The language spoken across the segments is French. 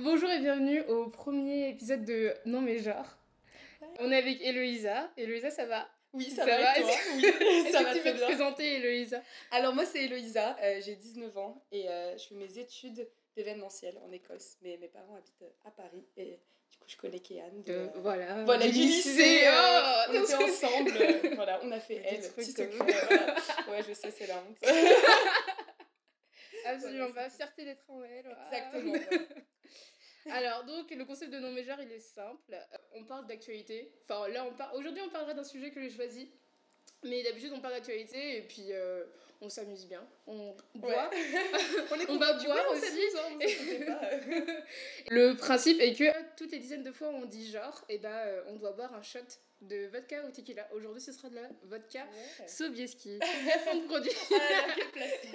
Bonjour et bienvenue au premier épisode de Non mais genre. On est avec Héloïsa. Héloïsa, ça va? Oui, ça, va, et toi? Oui, ça que va tu peux te présenter Héloïsa Alors moi c'est Héloïsa, euh, j'ai 19 ans et euh, je fais mes études d'événementiel en Écosse. Mais mes parents habitent euh, à Paris et du coup je connais Kéane. de, euh, Voilà. Voilà, du lycée, euh, Oh, on était ensemble, voilà, on a fait Des elle, trucs petit comme- secret, voilà. Ouais, je sais, c'est la honte. Absolument Voilà, pas. Fierté d'être en elle. Exactement. Alors, donc, le concept de non genre, il est simple. Euh, On parle d'actualité. Enfin, là, on parle. Aujourd'hui, on parlera d'un sujet que j'ai choisi. Mais d'habitude, on parle d'actualité et puis euh, on s'amuse bien. On boit. On, va boire on aussi. Le principe est que toutes les dizaines de fois où on dit genre, et ben, euh, on doit boire un shot de vodka ou tequila. Aujourd'hui, ce sera de la vodka Ouais. Sobieski. Fond de produit. Ah.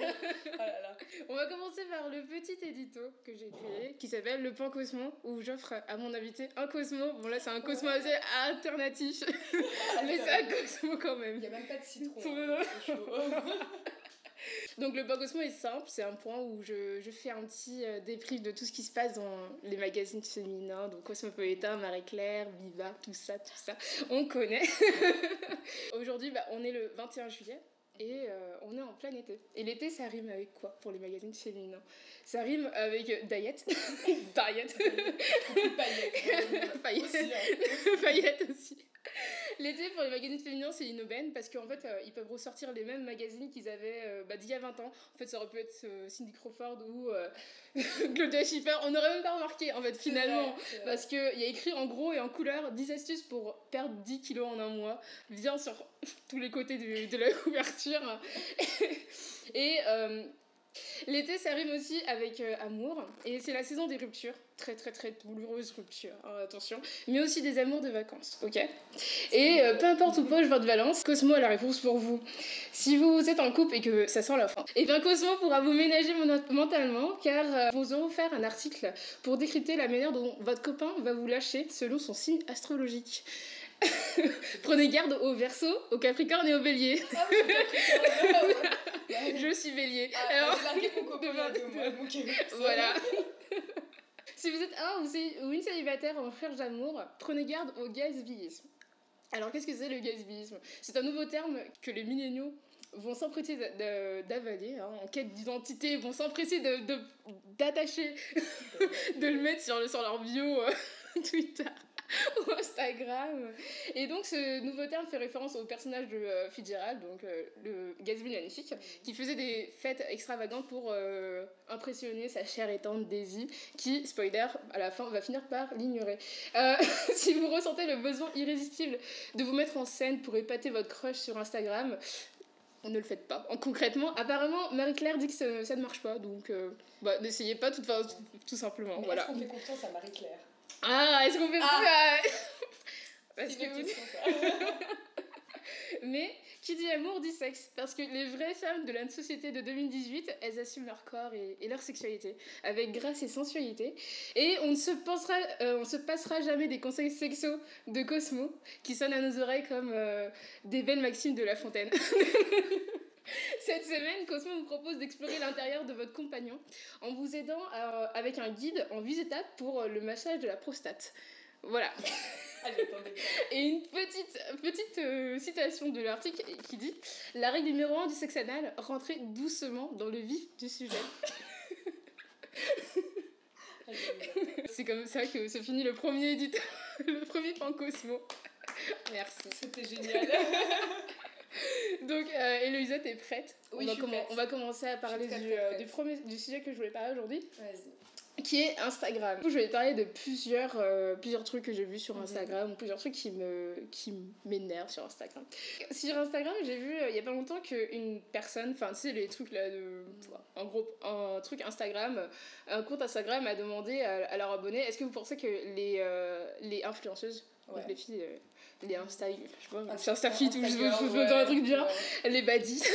Oh là là. On va commencer par le petit édito que j'ai créé qui s'appelle Le Pan Cosmo où j'offre à mon invité un Cosmo. Bon, là, c'est un Cosmo Ouais. assez alternatif, mais c'est un Cosmo quand Il même. n'y a même pas de citron. Hein. Donc, le Pan Cosmo est simple, c'est un point où je, je fais un petit euh, débrief de tout ce qui se passe dans les magazines féminins, donc Cosmopolitan, Marie-Claire, Viva, tout ça, tout ça. On connaît. Aujourd'hui, bah, on est le 21 juillet. Et euh, on est en plein été. Et l'été, ça rime avec quoi pour les magazines féminins? Ça rime avec euh, Diet. Paillettes. Paillettes. Aussi, hein. Aussi. L'été, pour les magazines féminins, c'est une aubaine parce qu'en fait, euh, ils peuvent ressortir les mêmes magazines qu'ils avaient euh, bah, d'il y a 20 ans. En fait, ça aurait pu être euh, Cindy Crawford ou Claudia Schiffer. On n'aurait même pas remarqué, en fait, finalement. Vrai, Parce qu'il y a écrit en gros et en couleur 10 astuces pour perdre 10 kilos en un mois. Bien sur tous les côtés du- de la couverture. et l'été, ça rime aussi avec euh, amour. Et c'est la saison des ruptures. Très, très, très douloureuses ruptures, hein, attention. Mais aussi des amours de vacances, ok? Et euh, peu importe où poche votre balance, Cosmo a la réponse pour vous. Si vous êtes en couple et que ça sent la fin, et bien Cosmo pourra vous ménager mentalement car euh, vous auront offert un article pour décrypter la manière dont votre copain va vous lâcher selon son signe astrologique. Prenez garde au verso, au capricorne et au bélier. Ah oui. Je suis bélier. Ah, Alors, J'ai largué mon copain il y a deux mois, donc euh, voilà. si vous êtes un ou une célibataire en recherche d'amour, prenez garde au gaspillisme. Alors, qu'est-ce que c'est le gaspillisme? C'est un nouveau terme que les milléniaux vont s'empresser d'a- d'a- d'avaler, hein, en quête d'identité, vont s'empresser de- de- d'attacher, de, le mettre sur, le- sur leur bio euh, Twitter ou Instagram. Et donc, ce nouveau terme fait référence au personnage de euh, Fitzgerald, donc euh, le Gatsby magnifique, qui faisait des fêtes extravagantes pour euh, impressionner sa chère et tendre Daisy, qui, spoiler, à la fin va finir par l'ignorer. Si vous ressentez le besoin irrésistible de vous mettre en scène pour épater votre crush sur Instagram, ne le faites pas. En- concrètement, apparemment, Marie-Claire dit que ça, ça ne marche pas, donc bah, n'essayez pas tout, tout simplement. Mais voilà. Qu'on fait confiance à Marie-Claire? Ah, est-ce qu'on fait Ah. plus Parce que vous-. Mais qui dit amour dit sexe. Parce que les vraies femmes de la société de 2018, elles assument leur corps et, et leur sexualité avec grâce et sensualité. Et on ne se, pensera, euh, on se passera jamais des conseils sexos de Cosmo qui sonnent à nos oreilles comme euh, des belles maximes de La Fontaine. Cette semaine, Cosmo vous propose d'explorer l'intérieur de votre compagnon en vous aidant à- avec un guide en 8 étapes pour euh, le massage de la prostate. Voilà. Attendez. Et une petite, petite euh, citation de l'article qui dit La règle numéro 1 du sexe anal, rentrez doucement dans le vif du sujet. Allez, C'est comme ça que se finit le premier éditeur, le premier pan Cosmo. Merci. C'était génial. Donc, euh, Héloïsa, t'es prête Oui, on, va prête. on va commencer à parler du, euh, du, premier, du sujet que je voulais parler aujourd'hui, Vas-y. qui est Instagram. Du coup, je vais parler de plusieurs, euh, plusieurs trucs que j'ai vus sur Mhm. Instagram, ou plusieurs trucs qui me qui m'énervent sur Instagram. Sur Instagram, j'ai vu euh, il y a pas longtemps qu'une personne, enfin, tu sais, les trucs là de. En gros, un truc Instagram, un compte Instagram a demandé à, à leurs abonnés est-ce que vous pensez que les, les influenceuses, Ouais. les filles, les Insta, je sais pas, Insta- c'est Insta Fit ou je veux dans un truc bien, ouais. les baddies.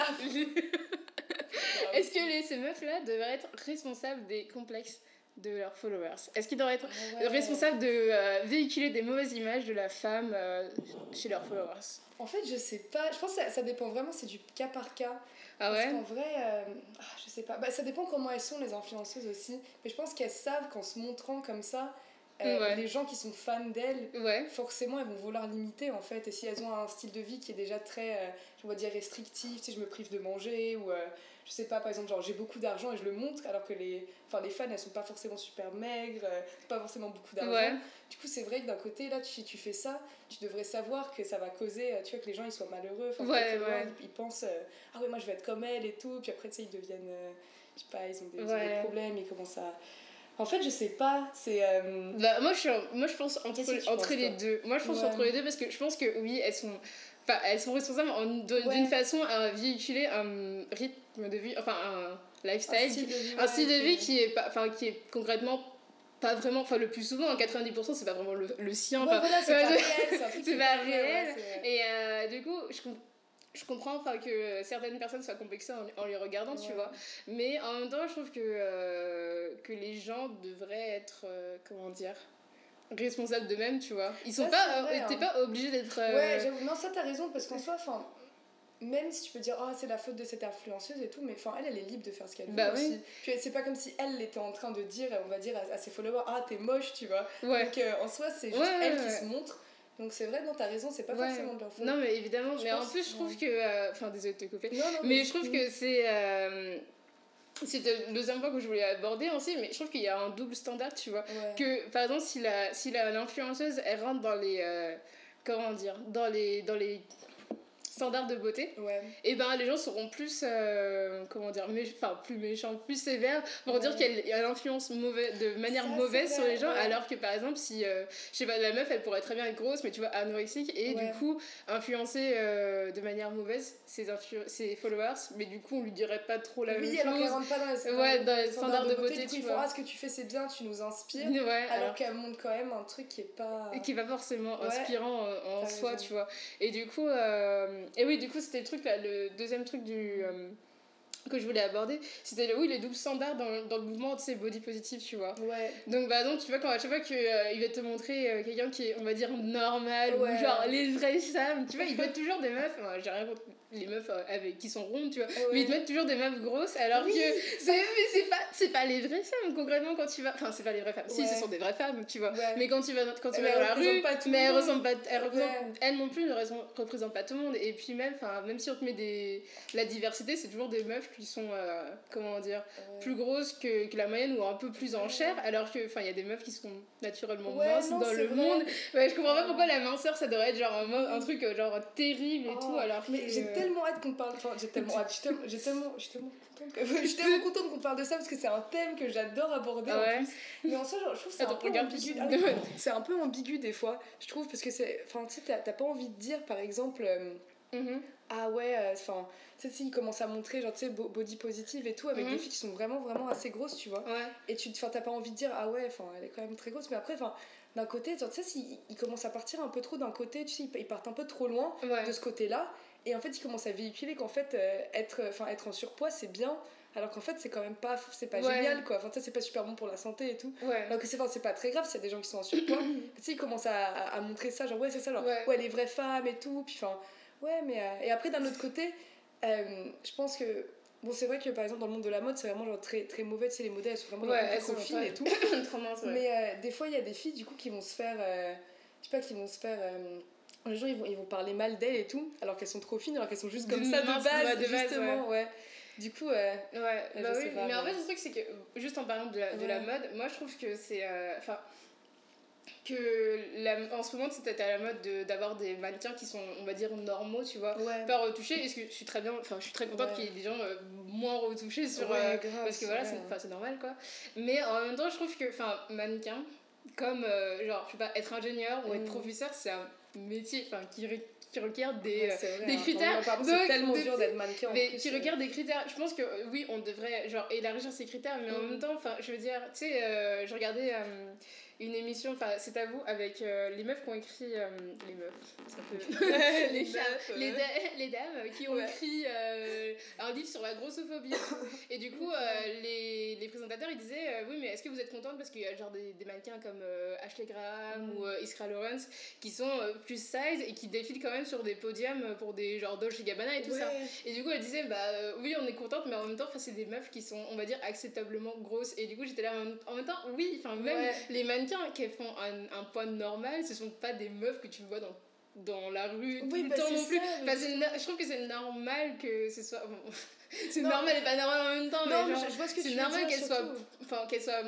Ah, Est-ce que les, ces meufs-là devraient être responsables des complexes de leurs followers? Est-ce qu'ils devraient être Ah ouais. responsables de euh, véhiculer des mauvaises images de la femme euh, chez leurs followers? En fait, je sais pas. Je pense que ça, ça dépend vraiment, c'est du cas par cas. Ah Parce ouais? qu'en vrai, euh, ah, je sais pas. Bah, ça dépend comment elles sont, les influenceuses aussi. Mais je pense qu'elles savent qu'en se montrant comme ça, euh, Ouais. les gens qui sont fans d'elles, Ouais. forcément, elles vont vouloir limiter en fait. Et si elles ont un style de vie qui est déjà très, euh, on va dire, restrictif, si je me prive de manger ou. euh, je sais pas, par exemple, genre j'ai beaucoup d'argent et je le montre, alors que les, enfin, les fans elles sont pas forcément super maigres, euh, pas forcément beaucoup d'argent. Ouais. Du coup, c'est vrai que d'un côté, là, si tu fais ça, tu devrais savoir que ça va causer, euh, tu vois, que les gens ils soient malheureux. Ils, ils pensent, euh, ah ouais, moi je vais être comme elle et tout. Puis après, tu sais, ils deviennent, euh, je sais pas, ils ont des, ils ont des problèmes, ils commencent à. En fait, je sais pas, c'est. euh, Bah, moi, je, suis moi, je pense entre, entre penses, les deux. Moi, je pense Ouais. entre les deux parce que je pense que oui, elles sont. Enfin, elles sont responsables d'une Ouais. façon à véhiculer un rythme de vie, enfin un lifestyle, un style de vie, un style de qui- vie qui est, pas, enfin, qui est concrètement pas vraiment, enfin le plus souvent, en 90%, c'est pas vraiment le, le sien. Enfin, voilà, c'est pas je- réel, c'est pas réel. Et euh, du coup, je, com- je comprends enfin, que certaines personnes soient complexées en, en les regardant, tu Ouais. vois. Mais en même temps, je trouve que, euh, que les gens devraient être, euh, comment dire, responsables d'eux-mêmes, tu vois. Ils sont Ouais, pas, vrai, euh, t'es hein. pas obligé d'être. euh, Ouais, j'avoue. Non, ça, t'as raison, parce qu'en soi, enfin. Même si tu peux dire, oh, c'est la faute de cette influenceuse et tout, mais enfin, elle, elle est libre de faire ce qu'elle veut Bah oui. aussi. Puis c'est pas comme si elle était en train de dire, on va dire à, à ses followers, ah, t'es moche, tu vois. ouais. Donc euh, en soi, c'est juste Ouais, elle qui se montre. Donc c'est vrai, non, t'as raison, c'est pas Ouais. forcément faute. Non, mais évidemment, Je mais en plus, je trouve que. euh, Enfin, désolé de te couper. Non, non, Mais je trouve que c'est. euh, C'était le deuxième point que je voulais aborder aussi, mais je trouve qu'il y a un double standard, tu vois. Ouais. que par exemple si la si la- l'influenceuse elle rentre dans les euh, comment dire dans les dans les standards de beauté Ouais. et ben les gens seront plus euh, comment dire enfin plus méchants plus sévères pour Ouais. dire qu'elle elle influence mauvais de manière Ça, mauvaise sur les gens ouais. alors que par exemple si euh, je sais pas la meuf elle pourrait très bien être grosse mais tu vois anorexique et du coup influencer euh, de manière mauvaise ses ses followers mais du coup on lui dirait pas trop la oui, même alors qu'elle chose rentre pas dans les, Ouais, dans les standards de beauté, tu vois. ce que tu fais, c'est bien, tu nous inspires. Alors, alors qu'elle montre quand même un truc qui est pas. qui est pas forcément inspirant en, soi, raison. tu vois. Et du coup, euh, et oui, du coup, c'était le truc là, le deuxième truc du euh, que je voulais aborder, c'était le, oui, les doubles standards dans, dans le mouvement, tu sais, body positive, tu vois. Ouais. Donc, par exemple, tu vois, quand à chaque fois qu'il va te montrer euh, quelqu'un qui est, on va dire, normal, Ouais. ou genre les vraies femmes, tu vois, ils mettent toujours des meufs, enfin, j'ai rien contre les meufs euh, avec, qui sont rondes, tu vois, mais ils te mettent toujours des meufs grosses, alors Oui. que c'est, mais c'est pas, c'est pas les vraies femmes, concrètement, quand tu vas, enfin, c'est pas les vraies femmes, si, ce sont des vraies femmes, tu vois. Mais quand tu vas, quand tu Mais vas dans la rue, pas tout le mais elles ressemblent pas, elles, elles non plus ne représentent pas tout le monde. Et puis même, enfin, même si on te met des, la diversité, c'est toujours des meufs qui sont, euh, comment dire, Ouais. plus grosses que, que la moyenne ou un peu plus en chair, alors que, enfin, il y a des meufs qui sont naturellement Ouais, minces non, dans le vrai. monde. Ouais, je comprends pas pourquoi la minceur, ça devrait être genre un, truc euh, genre terrible et Oh, tout, alors mais que- j'ai tellement hâte qu'on parle. Enfin, j'ai tellement hâte. J'ai tellement, j'ai tellement, je suis tellement contente. que- Je suis tellement coentente qu'on parle de ça parce que c'est un thème que j'adore aborder Ah ouais. en plus. Mais en soi, genre, je trouve que c'est un peu ambigu. plus. Ah oui, c'est un peu ambigu des fois, je trouve, parce que c'est. Enfin, tu sais, t'as t'as pas envie de dire, par exemple. euh, Mhm. Ah ouais, enfin, tu sais, s'ils commencent à montrer, genre, tu sais, bo- body positive et tout, avec Mhm. des filles qui sont vraiment, vraiment assez grosses, tu vois. Ouais. Et tu t'as pas envie de dire, ah ouais, enfin, elle est quand même très grosse, mais après, enfin, d'un côté, tu sais, s'ils ils commencent à partir un peu trop d'un côté, tu sais, ils, ils partent un peu trop loin Ouais. de ce côté-là, et en fait, ils commencent à véhiculer qu'en fait, euh, être, être en surpoids, c'est bien, alors qu'en fait, c'est quand même pas, c'est pas Ouais. génial, quoi. Enfin, c'est pas super bon pour la santé et tout. Ouais. Alors que c'est enfin, c'est pas très grave s'il y a des gens qui sont en surpoids. tu sais, ils commencent à, à, à montrer ça, genre, ouais, c'est ça, genre, Ouais. ouais. les vraies femmes et tout, puis enfin, ouais, mais. euh, et après, d'un autre côté, euh, je pense que. Bon, c'est vrai que par exemple, dans le monde de la mode, c'est vraiment genre très, très mauvais, tu sais, les modèles, elles sont vraiment Ouais, elles sont fines et tout. Trop minces, ouais. Mais euh, des fois, il y a des filles, du coup, qui vont se faire. euh, je sais pas, qui vont se faire. euh, les gens, ils vont, ils vont parler mal d'elles et tout, alors qu'elles sont trop fines, alors qu'elles sont juste comme De ça de minces, base, ouais, de base, justement, ouais. Du coup, euh, Ouais, Je bah sais oui, pas, mais en fait, le truc, c'est que, juste en parlant de la, de la Ouais. mode, moi je trouve que c'est. euh, Enfin. Que la, en ce moment, c'était à la mode de- d'avoir des mannequins qui sont, on va dire, normaux, tu vois. ouais. Pas retouchés, et ce que je suis très bien. Enfin, je suis très contente Ouais. qu'il y ait des gens euh, moins retouchés sur. Ouais, euh, grave, parce que voilà, c'est normal quoi. Mais en même temps, je trouve que, enfin, mannequin, comme, euh, genre, je sais pas, être ingénieur ou être Mm. professeur, c'est un- métier, enfin, qui, qui requiert des, c'est vrai, des hein. critères. C'est tellement de- dur d'être mannequin. mais plus, qui euh. des critères. Je pense que euh, oui, on devrait genre élargir ces critères, mais en Mm. même temps, enfin, je veux dire, tu sais, euh, je regardais euh, une émission, enfin, c'est à vous, avec euh, les meufs qui ont écrit euh, les meufs, ça peut- les meufs, les, euh. da- les dames qui ont Ouais. écrit euh, un livre sur la grossophobie. Et du coup, euh, les, les présentateurs ils disaient euh, Oui, mais est-ce que vous êtes contente Parce qu'il y a genre des, des mannequins comme euh, Ashley Graham Mm. ou Iskra Lawrence qui sont plus size et qui défilent quand même sur des podiums pour des genre Dolce Gabbana et tout ça. Et du coup, elle disait, bah oui, on est contente, mais en même temps, c'est des meufs qui sont, on va dire, acceptablement grosses. Et du coup, j'étais là en même, en même temps, oui, enfin, même Ouais. les mannequins qui font un, un poids normal, ce sont pas des meufs que tu vois dans, dans la rue tout Oui, le bah, temps non plus. ça, Enfin, je trouve que c'est normal que ce soit. bon, c'est normal et pas normal en même temps, Non, mais genre, je, je vois ce que tu c'est normal soient. surtout. Enfin, qu'elles soient.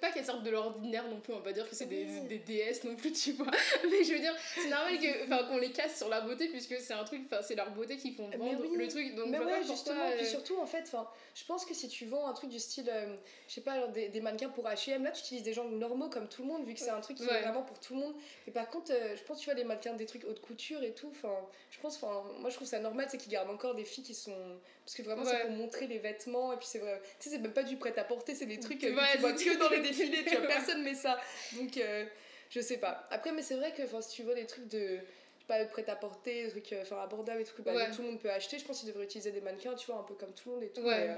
Pas qu'elles sortent de l'ordinaire non plus, on va pas dire que c'est des, des déesses non plus, tu vois. Mais je veux dire, c'est normal que, qu'on les casse sur la beauté, puisque c'est un truc, c'est leur beauté qui font vendre oui. le truc. Donc, mais ouais, justement, puis euh, surtout en fait, je pense que si tu vends un truc du style, euh, je sais pas, des, des mannequins pour H&M, là tu utilises des gens normaux comme tout le monde, vu que c'est un truc qui Ouais. est vraiment pour tout le monde. Et par contre, euh, je pense tu vois les mannequins des trucs haute couture et tout, enfin, je pense, enfin, moi je trouve ça normal, c'est qu'ils gardent encore des filles qui sont, parce que vraiment Ouais. c'est pour montrer les vêtements et puis c'est vrai, tu sais c'est même pas du prêt à porter, c'est des trucs euh, Ouais, que tu vois c'est- que dans les défilés, tu vois, personne met ça, donc euh, je sais pas. Après, mais c'est vrai que si tu vois des trucs de pas prêt à porter, des trucs euh, enfin abordables et tout que bah, Ouais. tout le monde peut acheter, je pense qu'ils devraient utiliser des mannequins, tu vois, un peu comme tout le monde et tout. Ouais. mais, euh,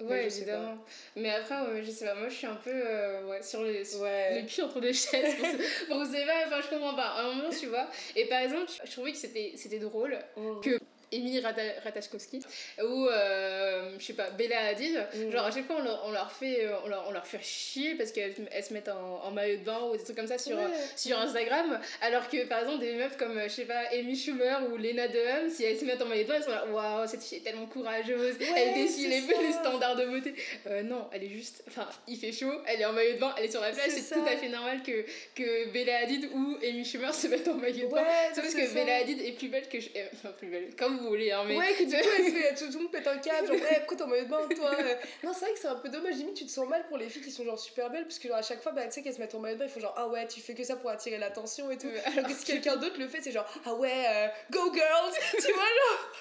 Ouais, évidemment. Mais après, ouais, je sais pas, moi je suis un peu euh, ouais, sur les. sur Ouais. Le cul entre deux chaises pour, pour pas, enfin je comprends pas. À un moment, tu vois. Et par exemple, je trouvais que c'était drôle Mm. que Émilie Rata- Ratajkowski ou euh, je sais pas Bella Hadid. Mm. genre à chaque fois on leur, on leur fait euh, on leur, on leur fait chier parce qu'elles elles se mettent en, en maillot de bain ou des trucs comme ça sur Ouais. sur Instagram. Alors que par exemple des meufs comme euh, je sais pas Amy Schumer ou Lena Dunham si elles se mettent en maillot de bain elles sont là waouh cette fille est tellement courageuse. Ouais, elle défie les, les standards de beauté. Euh, non elle est juste enfin il fait chaud elle est en maillot de bain elle est sur la plage C'est tout à fait normal que que Bella Hadid ou Amy Schumer se mettent en maillot de bain. Ouais, c'est parce que ça. Bella Hadid est plus belle que je... euh, enfin plus belle comme vous voulez hein mais Ouais, que du coup, elle se fait, tout, le monde pète un câble, genre, hey, pourquoi t'es en maillot de bain, toi euh Non, c'est vrai que c'est un peu dommage, limite, tu te sens mal pour les filles qui sont genre super belles, parce que genre à chaque fois, bah, tu sais, qu'elles se mettent en maillot de bain, ils font genre, ah ouais, tu fais que ça pour attirer l'attention et tout. Alors que si quelqu'un d'autre le fait, c'est genre, ah ouais, euh, go girls Tu vois, genre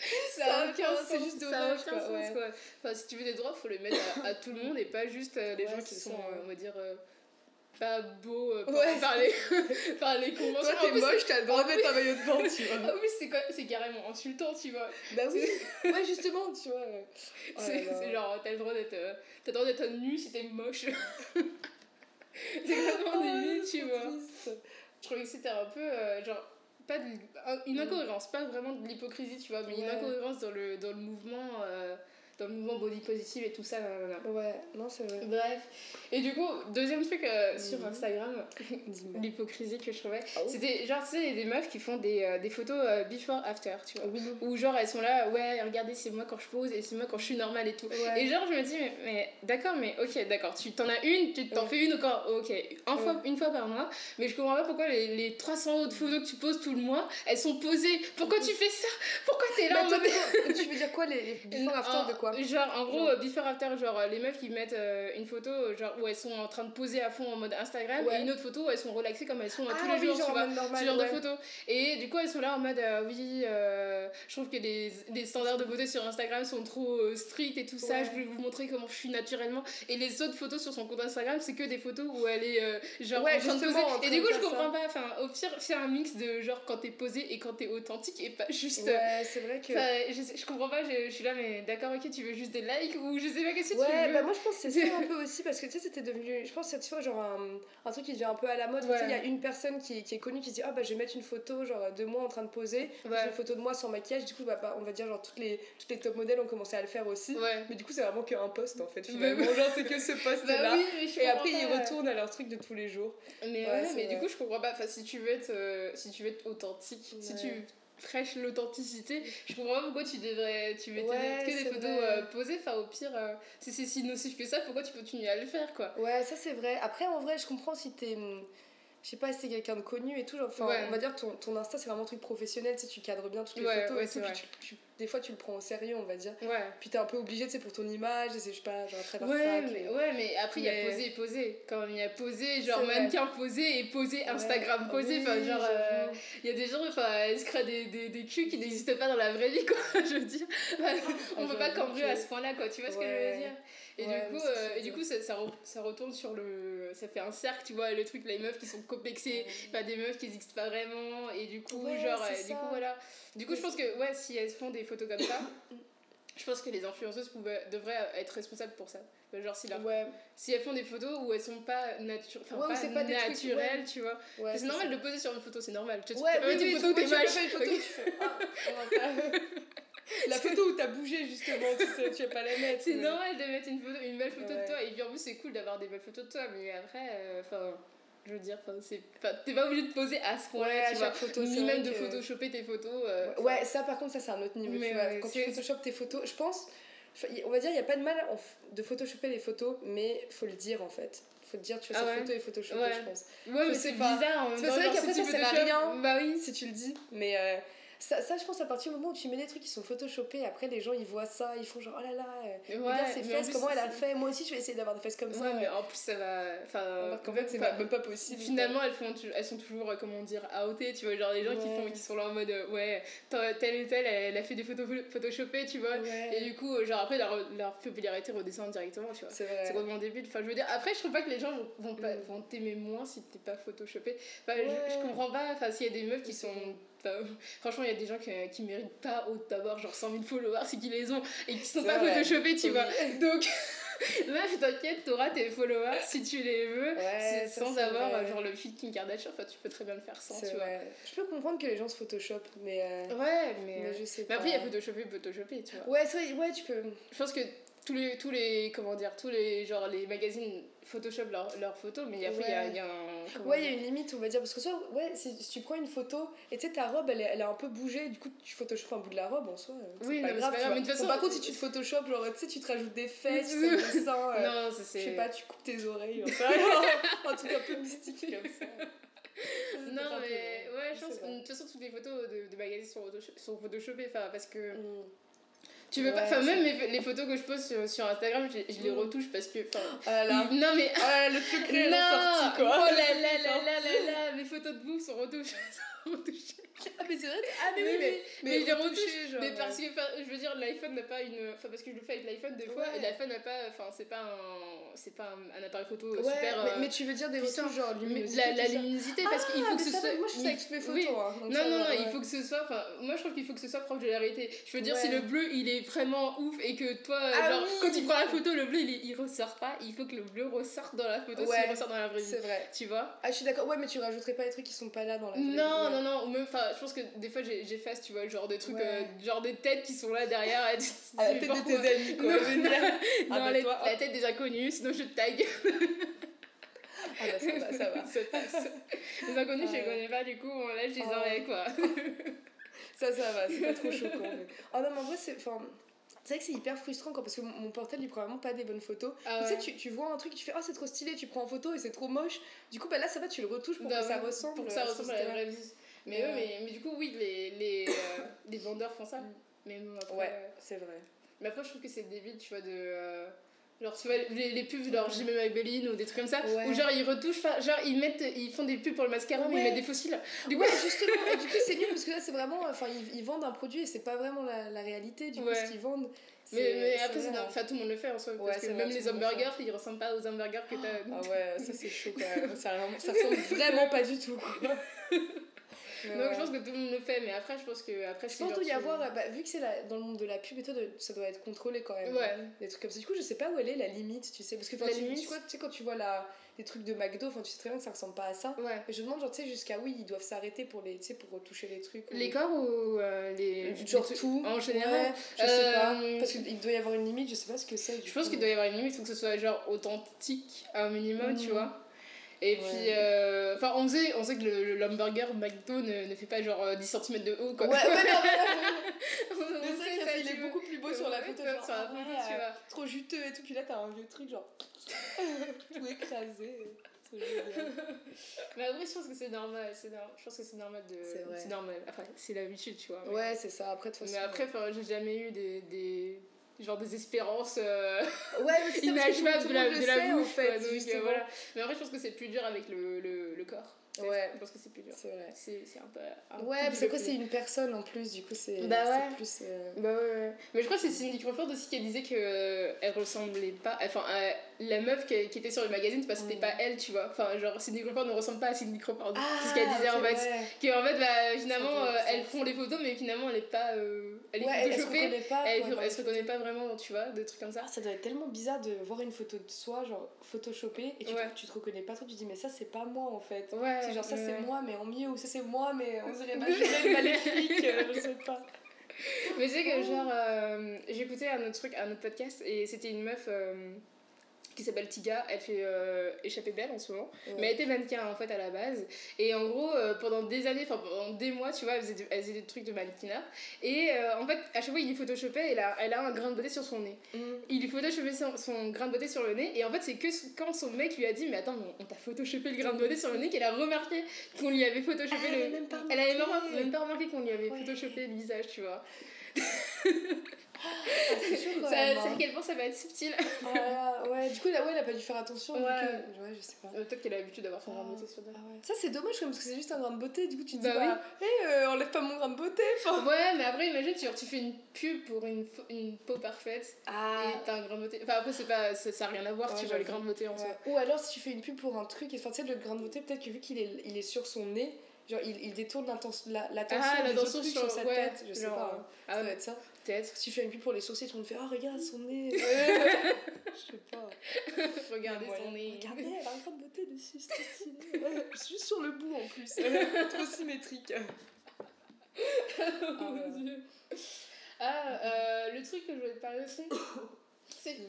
ça Ça a a aucun aucun- sens c'est juste dommage, quoi, sens ouais. quoi enfin si tu veux des droits faut les mettre à, à tout le monde et pas juste euh, les Ouais, gens qui sont ça, ouais. on va dire euh, pas beaux euh, par, Ouais. par les par les conventions Toi, t'es moche, t'as le droit de mettre un maillot de bain, tu Ah vois. oui, c'est quoi- c'est carrément insultant, tu vois. Bah oui, ouais, justement, tu vois. euh. Oh c'est là. c'est genre, t'as le droit d'être euh, t'as le droit d'être nu si t'es moche. c'est vraiment Oh, débile, tu vois. triste. Je trouvais que c'était un peu, euh, genre, pas de, un- une incohérence, pas vraiment de l'hypocrisie, tu vois, mais une Ouais. incohérence dans le, dans le mouvement. Dans le mouvement body positive et tout ça. nanana. Ouais, non, c'est vrai. Bref. Et du coup, deuxième truc euh, sur. Instagram, l'hypocrisie que je trouvais, Ah c'était genre, tu sais, des meufs qui font des, euh, des photos euh, before after, tu vois. Oui. Où genre elles sont là, ouais, regardez, c'est moi quand je pose et c'est moi quand je suis normale et tout. Ouais. Et genre, je me dis, mais, mais d'accord, mais ok, d'accord, tu t'en as une, tu t'en Ouais. fais une encore, ok, un fois, Ouais. une fois par mois, mais je comprends pas pourquoi les, les 300 autres photos que tu poses tout le mois, elles sont posées. Pourquoi tu fais ça? Pourquoi t'es là Bah, en mode. tu veux dire quoi, les, les before after de quoi? Genre, en gros, Genre. euh, before after, genre euh, les meufs qui mettent euh, une photo euh, genre, où elles sont en train de poser à fond en mode Instagram Ouais. et une autre photo où elles sont relaxées comme elles sont euh, tous Ah les oui, jours, genre tu en vois. mode normal, Ce genre ouais. de photos. Et du coup, elles sont là en mode euh, oui, euh, je trouve que les, les standards de beauté sur Instagram sont trop euh, stricts et tout ça. Je voulais vous montrer comment je suis naturellement. Et les autres photos sur son compte Instagram, c'est que des photos où elle est euh, genre Ouais, en train de poser. train Et du coup, je comprends pas. Enfin, au pire, c'est un mix de genre quand t'es posé et quand t'es authentique et pas juste. euh, Ouais, c'est vrai que. Je, je comprends pas, je, je suis là, mais d'accord, ok, tu veux juste des likes ou je sais pas qu'est-ce que tu Ouais, veux. bah moi je pense que c'est ça un peu aussi parce que tu sais, c'était devenu. Je pense que cette fois, genre un, un truc qui devient un peu à la mode. Tu sais, Ouais. il y a une personne qui, qui est connue qui se dit Ah bah je vais mettre une photo genre de moi en train de poser, Ouais. une photo de moi sans maquillage. Du coup, bah, bah, on va dire genre toutes les, toutes les top modèles ont commencé à le faire aussi. Ouais. Mais du coup, c'est vraiment qu'un post en fait, Bah finalement. genre, c'est que ce Bah là. oui, mais je Et après, ils retournent à leur truc de tous les jours. Mais, Ouais, ouais, mais du coup, je comprends pas. Enfin, si tu veux être, euh, si tu veux être authentique, si Ouais. tu prêches l'authenticité, je comprends pas pourquoi tu devrais. Tu veux Ouais, que des photos euh, posées. Enfin, au pire, euh, si c'est si nocif que ça, pourquoi tu continues à le faire, quoi? Ouais, ça c'est vrai. Après, en vrai, je comprends si t'es. Je sais pas si c'est quelqu'un de connu et tout. Enfin, Ouais. on va dire ton, ton Insta, c'est vraiment un truc professionnel, tu sais, tu cadres bien toutes les Ouais, photos ouais, et tout. Puis tu, tu- des fois, tu le prends au sérieux, on va dire. Puis t'es un peu obligé, tu sais, pour ton image, et c'est, je sais pas, genre travers Ouais, mais, que- ouais, mais après il y a Mais- posé et posé. Quand il y a posé, genre mannequin posé et posé Instagram posé. Oui, Enfin, genre, euh, il y a des gens, enfin, elles se créent des, des, des culs qui n'existent pas dans la vraie vie, quoi. Je veux dire, on peut pas cambrer à ce point-là, quoi. Tu vois ce que je veux dire? Et Ouais, du coup, euh, ça, et du coup ça, ça, re- ça retourne sur le. Ça fait un cercle, tu vois, le truc, les meufs qui sont complexées, pas des meufs qui n'existent pas vraiment. Et du coup, Ouais, genre, euh, du ça. coup, voilà. Du coup, je pense que, ouais, si elles font des photos comme ça. Je pense que les influenceuses pouvaient, devraient être responsables pour ça. Genre, si, leur- Ouais, si elles font des photos où elles sont pas, trucs, naturelles, tu vois. c'est normal de poser sur une photo, c'est normal. Tu, tu Ouais, peux oui, oui, une tu photo tu tu La photo où t'as bougé justement, tu sais, tu vas pas la mettre. C'est mais- normal de mettre une, photo, une belle photo Ouais. de toi. Et puis en plus, c'est cool d'avoir des belles photos de toi. Mais après, euh, enfin, je veux dire, t'es pas obligé de poser à ce point-là, Ouais, tu vois. photo, Ni même de que- photoshopper tes photos. euh, Ouais, ça par contre, ça c'est un autre niveau. Mais tu vois. ouais, Quand tu photoshopes tes photos, je pense, on va dire, il n'y a pas de mal de photoshopper les photos, mais faut le dire en fait. Faut te dire, tu vois, Ah ouais. photo est photoshopée, Ouais. je pense. Ouais, mais c'est bizarre C'est vrai qu'après, si ça sert à rien. Bah oui. Si tu le dis, mais euh, ça, ça, je pense, à partir du moment où tu mets des trucs qui sont photoshopés, après les gens ils voient ça, ils font genre, oh là là, euh, Ouais, regarde ses en fesses, plus, comment elle a fait. Moi aussi, je vais essayer d'avoir des fesses comme ça. Ouais, mais en plus, ça va. Enfin, qu'en fait, c'est même pas possible. Finalement, elles, font, elles sont toujours, euh, comment dire, outées, tu vois, genre les gens qui, font, qui sont là en mode, euh, ouais, telle et telle, elle, a fait des photos photoshopées, tu vois. Et du coup, euh, genre après, leur, leur popularité redescend directement, tu vois. C'est vrai. C'est complètement débile. Enfin, je veux dire, après, je trouve pas que les gens vont, vont, pas- Mm. vont t'aimer moins si t'es pas photoshopé. Enfin, je, je comprends pas. Enfin, s'il y a des meufs qui sont. Franchement, il y a des gens qui, qui méritent pas au- d'avoir genre 100 000 followers et qui les ont et qui sont C'est pas photoshopés, tu Oui. vois. Donc, meuf, t'inquiète, t'auras tes followers si tu les veux. Ouais, c'est- ça, sans c'est avoir vrai. genre le feed Kim Kardashian. Enfin, tu peux très bien le faire sans, C'est tu vois. Je peux comprendre que les gens se photoshopent, mais, euh, Ouais, mais. mais je sais Mais après, il y a photoshopé, photoshopé, tu vois. Ouais, c'est vrai, ouais, tu peux. Je pense que tous les, tous les, comment dire, tous les, genre, les magazines Photoshop leurs leurs photos, mais après, il y a- Ouais. il y, a un. Ouais, il y a une limite, on va dire. Parce que ça, ouais, si, si tu prends une photo et tu sais, ta robe, elle, elle a un peu bougé, du coup, tu photoshopes un bout de la robe en soi. euh, Oui, pas non, mais grave. pas mais de toute façon- par contre, si tu te photoshopes, genre, tu sais, tu te rajoutes des fesses, Oui. des seins, euh, Non, je sais pas, tu coupes tes oreilles, rien. un truc un peu mystique comme ça. Non, mais ouais, je pense que de toute façon, toutes les photos de, de magazines sont, photoshop- sont photoshopées, enfin, parce que Mm. Tu veux pas. Enfin, même les, les photos que je poste sur, sur Instagram, je, je les Mm. retouche parce que. enfin, Ah là là. ils- Non, mais. Ah, le secret est non ressorti, quoi. Oh là là là là là là Mes photos de bouffe sont retouchées. sont retouchées. Ah, mais c'est vrai. Ah, mais Oui, oui, mais- mais. mais les retouché, genre, Mais ouais. parce que, je veux dire, l'iPhone n'a pas une. Enfin, parce que je le fais avec l'iPhone des fois, Ouais. et l'iPhone n'a pas. Enfin, c'est pas un. C'est pas un, un appareil photo Ouais, super. mais, euh, mais tu veux dire des retouches genre mais luminosité la, luminosité, parce qu'il Ah, faut que mais ce soit. Moi, je suis avec toutes mes photos. oui. hein, Non, ça non, non, ouais. il faut que ce soit. Enfin, moi je trouve qu'il faut que ce soit proche de la réalité. Je veux dire, si le bleu il est vraiment ouf et que toi, Ah genre, oui. quand tu prends la photo, le bleu il, il ressort pas, il faut que le bleu ressorte dans la photo Ouais, s'il ressort dans la vraie vie. C'est vrai. Tu vois? Ah, je suis d'accord. Ouais, mais tu rajouterais pas les trucs qui sont pas là dans la non, non, non, ou même, enfin, je pense que des fois j'efface, tu vois, genre des trucs, Ouais. euh, genre des têtes qui sont là derrière. À la tête de tes amis, quoi. Non, non, Ah, bah, les- toi, la tête des inconnus, sinon je te tag. Ah, bah, ça va, ça va. Ça passe. Les inconnus, je les Ouais. connais pas, du coup, on lâche les Oh. oreilles, quoi. Ça, ça va, c'est pas trop choquant. Mais... Ah non, mais en vrai, c'est. Enfin, c'est vrai que c'est hyper frustrant quand parce que mon- portable il prend vraiment pas des bonnes photos. Ah Tu sais, tu, tu vois un truc, tu fais oh c'est trop stylé, tu prends en photo et c'est trop moche. Du coup, bah là ça va, tu le retouches pour Bah que ça ressemble. Pour que ça ressemble à la vraie vie. Mais, Ouais. eux, mais, mais du coup, oui, les, les, euh, les vendeurs font ça. Mais bon, après, Ouais, euh, c'est vrai. mais après, je trouve que c'est débile, tu vois, de. euh, Genre, tu vois, les, les pubs, genre Jimmy Maybelline ou des trucs comme ça, Ouais. où genre ils retouchent, genre ils mettent, ils font des pubs pour le mascara, mais Ouais. ils mettent des fossiles. Du coup, Ouais, justement, et du coup c'est nul parce que là c'est vraiment. Enfin, ils, ils vendent un produit et c'est pas vraiment la, la réalité du coup ce qu'ils vendent. mais, mais après, c'est enfin, tout le monde le fait en soi. Parce que même les hamburgers, ils ressemblent pas aux hamburgers que t'as. Ah ouais, ça c'est chaud quand même. Ça, ça ressemble vraiment pas du tout. Quoi. Donc je pense que tout le monde le fait, mais après, je pense que. Après, Je pense qu'il doit y avoir, bah, vu que c'est dans le monde de la pub et tout, ça doit être contrôlé quand même. Ouais. Des trucs comme ça. Du coup, je sais pas où elle est la limite, tu sais. Parce que La tu, limite tu vois, tu sais, quand tu vois la, les trucs de McDo, enfin, tu sais très bien que ça ressemble pas à ça. Ouais. Mais je me demande, genre, tu sais, jusqu'à oui, ils doivent s'arrêter pour, les, tu sais, pour retoucher les trucs. ou- Les corps ou euh, les. Genre les- tout. En général. Ouais, je sais pas. Euh, Parce qu'il doit y avoir une limite, je sais pas ce que c'est. Je pense qu'il doit y avoir une limite, il faut que ce soit genre authentique à un minimum, tu Mhm. vois. Et puis, euh, enfin, on sait, on sait que le, le l'hamburger McDo ne, ne fait pas genre euh, 10 cm de haut, quoi. Ouais, ouais, non, on vrai sait qu'il ça, il est beaucoup plus beau sur la photo. genre, sur la ah photo, ouais, tu vois. Trop juteux et tout, puis là, t'as un vieux truc, genre, tout écrasé. Mais après, je pense que c'est normal. c'est normal. Je pense que c'est normal de. C'est normal. Après, c'est l'habitude, tu vois. mais- Ouais, c'est ça. Après, de toute Mais façon. après, enfin, j'ai jamais eu des. des... Genre des espérances euh, ouais, mais que tout de la, de la sait, en fait, donc, euh, voilà. Mais après, je pense que c'est plus dur avec le, le, le corps. Ouais. Je pense que c'est plus dur. C'est vrai. C'est un peu. un Ouais, parce qu'après, c'est une personne en plus, du coup, c'est Bah ouais. plus. euh, Bah ouais, ouais. Mais je crois que c'est Cindy Crawford aussi qui disait que euh, elle ressemblait pas. Enfin, euh, la meuf qui, qui était sur le magazine, c'est parce que c'était Mm. pas elle, tu vois. Enfin, genre, Cindy Crawford ne ressemble pas à Cindy Crawford. Ah, c'est ce qu'elle disait en fait. ouais. Que en fait, bah, finalement, euh, elles font les photos, mais finalement, elle est pas. euh, elle est Ouais, elle, elle se reconnaît pas. Elle, quoi, dans elle les se reconnaît pas vraiment, tu vois, des trucs comme ça. Ah, ça doit être tellement bizarre de voir une photo de soi, genre photoshopée, et tu, Ouais. tu te reconnais pas trop, tu te dis, mais ça, c'est pas moi en fait. Ouais. C'est genre, ça, c'est moi, mais en mieux, ou ça, c'est moi, mais on dirait ma jumelle maléfique, euh, je sais pas. Mais tu sais que, genre, euh, j'écoutais un autre truc, un autre podcast, et c'était une meuf. euh, qui s'appelle Tiga, elle fait euh, échapper belle en ce moment. Mais elle était mannequin en fait à la base. Et en gros, euh, pendant des années, enfin pendant des mois, tu vois, elle faisait, du- elle faisait des trucs de mannequinat. Et euh, en fait, à chaque fois, il lui photoshopait et elle a, elle a un grain de beauté sur son nez. Mm. Il lui photoshopait son, son grain de beauté sur le nez. Et en fait, c'est que quand son mec lui a dit Mais attends, on t'a photoshopé le grain de beauté sur le nez qu'elle a remarqué qu'on lui avait photoshopé elle le. avait même pas elle avait même pas remarqué qu'on lui avait Ouais. photoshopé le visage, tu vois. Ah, c'est chaud quand Ça, même. c'est à quel point ça va être subtil. Ah là là, ouais, du coup, là, ouais, elle a pas dû faire attention. Ouais. que- Ouais, je sais pas. Euh, Peut-être qu'elle a l'habitude d'avoir son grain de beauté sur le nez. Ah ouais. Ça, c'est dommage, comme, parce que c'est juste un grain de beauté, du coup, tu te dis, Bah bah, hé, euh, enlève pas mon grain de beauté. Ouais, mais après, imagine, tu, tu fais une pub pour une, une peau parfaite Ah. et t'as un grain de beauté. Enfin, après, pas, ça ça a rien à voir, Ouais, tu vois, le grain de beauté en soi. Ou alors si tu fais une pub pour un truc, et enfin, tu sais, le grain de beauté, peut-être que vu qu'il est, il est sur son nez, genre il, il détourne la- l'attention Ah, des l'attention autres trucs sur- sur sa ouais, tête, je sais genre, pas. hein. Ah ça ouais, doit être ça. peut-être. Si tu fais une pub pour les sourcils, tout le monde fait Ah, regarde son nez. je sais pas. Regardez Ouais. son nez. Regardez, elle a un grain de beauté dessus, c'est Juste sur le bout en plus. trop symétrique. Oh mon dieu. Ah, euh, le truc que je voulais te parler aussi,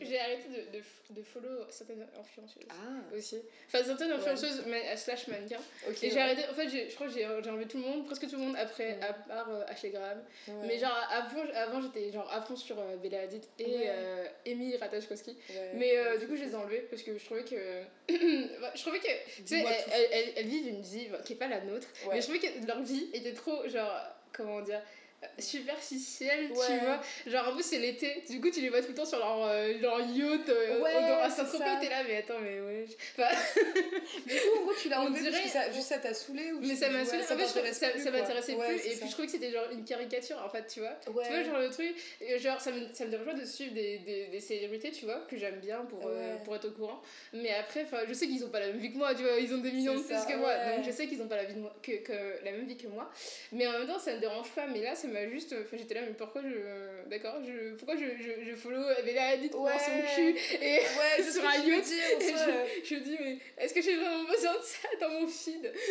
j'ai arrêté de, de, de follow certaines influenceuses. Ah, Aussi. Enfin, certaines influenceuses, mais, slash mannequins. Et j'ai arrêté, en fait, j'ai- je crois que j'ai enlevé tout le monde, presque tout le monde après, Ouais. à part euh, Ashley Graham. Ouais. Mais genre avant, avant j'étais genre à fond sur euh, Bella Hadid et Ouais. euh, Amy Ratajkowski. Ouais. Mais euh, du coup je les ai enlevés parce que je trouvais que bah, je trouvais que tu sais elles, elles- vivent une vie bah, qui est pas la nôtre. Ouais. Mais je trouvais que leur vie était trop genre comment dire euh, superficielle tu vois. Genre en plus c'est l'été. Du coup tu les vois tout le temps sur leur, euh, leur yacht euh, Ouais, Saint-Tropez. ça. t'es là mais attends mais ouais enfin, Du coup, en gros, tu l'as On enlevé dirait- ça, juste ça t'a saulé ou mais ça m'a saoulé. en fait je- ça, m'intéressait Ouais, plus. Et ça. puis je trouvais que c'était genre une caricature en fait tu vois. Tu vois, genre le truc, genre ça me, ça me dérange pas de suivre des, des, des célébrités, tu vois, que j'aime bien pour, euh, pour être au courant. Mais après, je sais qu'ils ont pas la même vie que moi, tu vois, ils ont des millions de plus que moi, donc je sais qu'ils ont pas la, vie de moi, que, que la même vie que moi. Mais en même temps, ça me dérange pas, mais là, ça m'a juste. Enfin, j'étais là, mais pourquoi je. D'accord, je, pourquoi je, je, je follow Bella Hadid pour voir son Ouais. cul et Ouais, sur un yacht je, je dis, mais est-ce que j'ai vraiment besoin de ça dans mon feed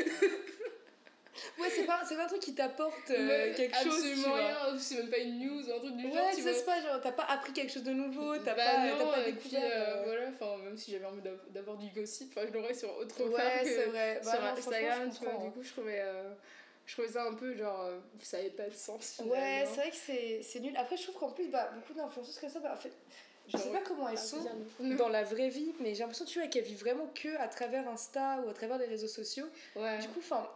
Ouais, c'est pas, c'est pas un truc qui t'apporte euh, quelque chose. Absolument rien, c'est même pas une news un truc du genre, Ouais, ça vois. c'est pas genre, t'as pas appris quelque chose de nouveau, t'as bah pas, non, pas découvert. puis, euh, euh, voilà, enfin, même si j'avais envie d'av- d'avoir du gossip, enfin, je l'aurais sur autre Ouais, part que vrai. Bah sur non, Instagram, tu vois, du coup, je trouvais, je trouvais ça un peu genre, euh, ça avait pas de sens. Ouais, finalement. c'est vrai que c'est, c'est nul. Après, je trouve qu'en plus, bah, beaucoup d'influenceuses comme ça, bah, en fait, je sais Genre, pas comment elles Ah, sont dans la vraie vie, mais j'ai l'impression tu vois, qu'elles vivent vraiment que à travers Insta ou à travers les réseaux sociaux. Ouais. Du coup, enfin,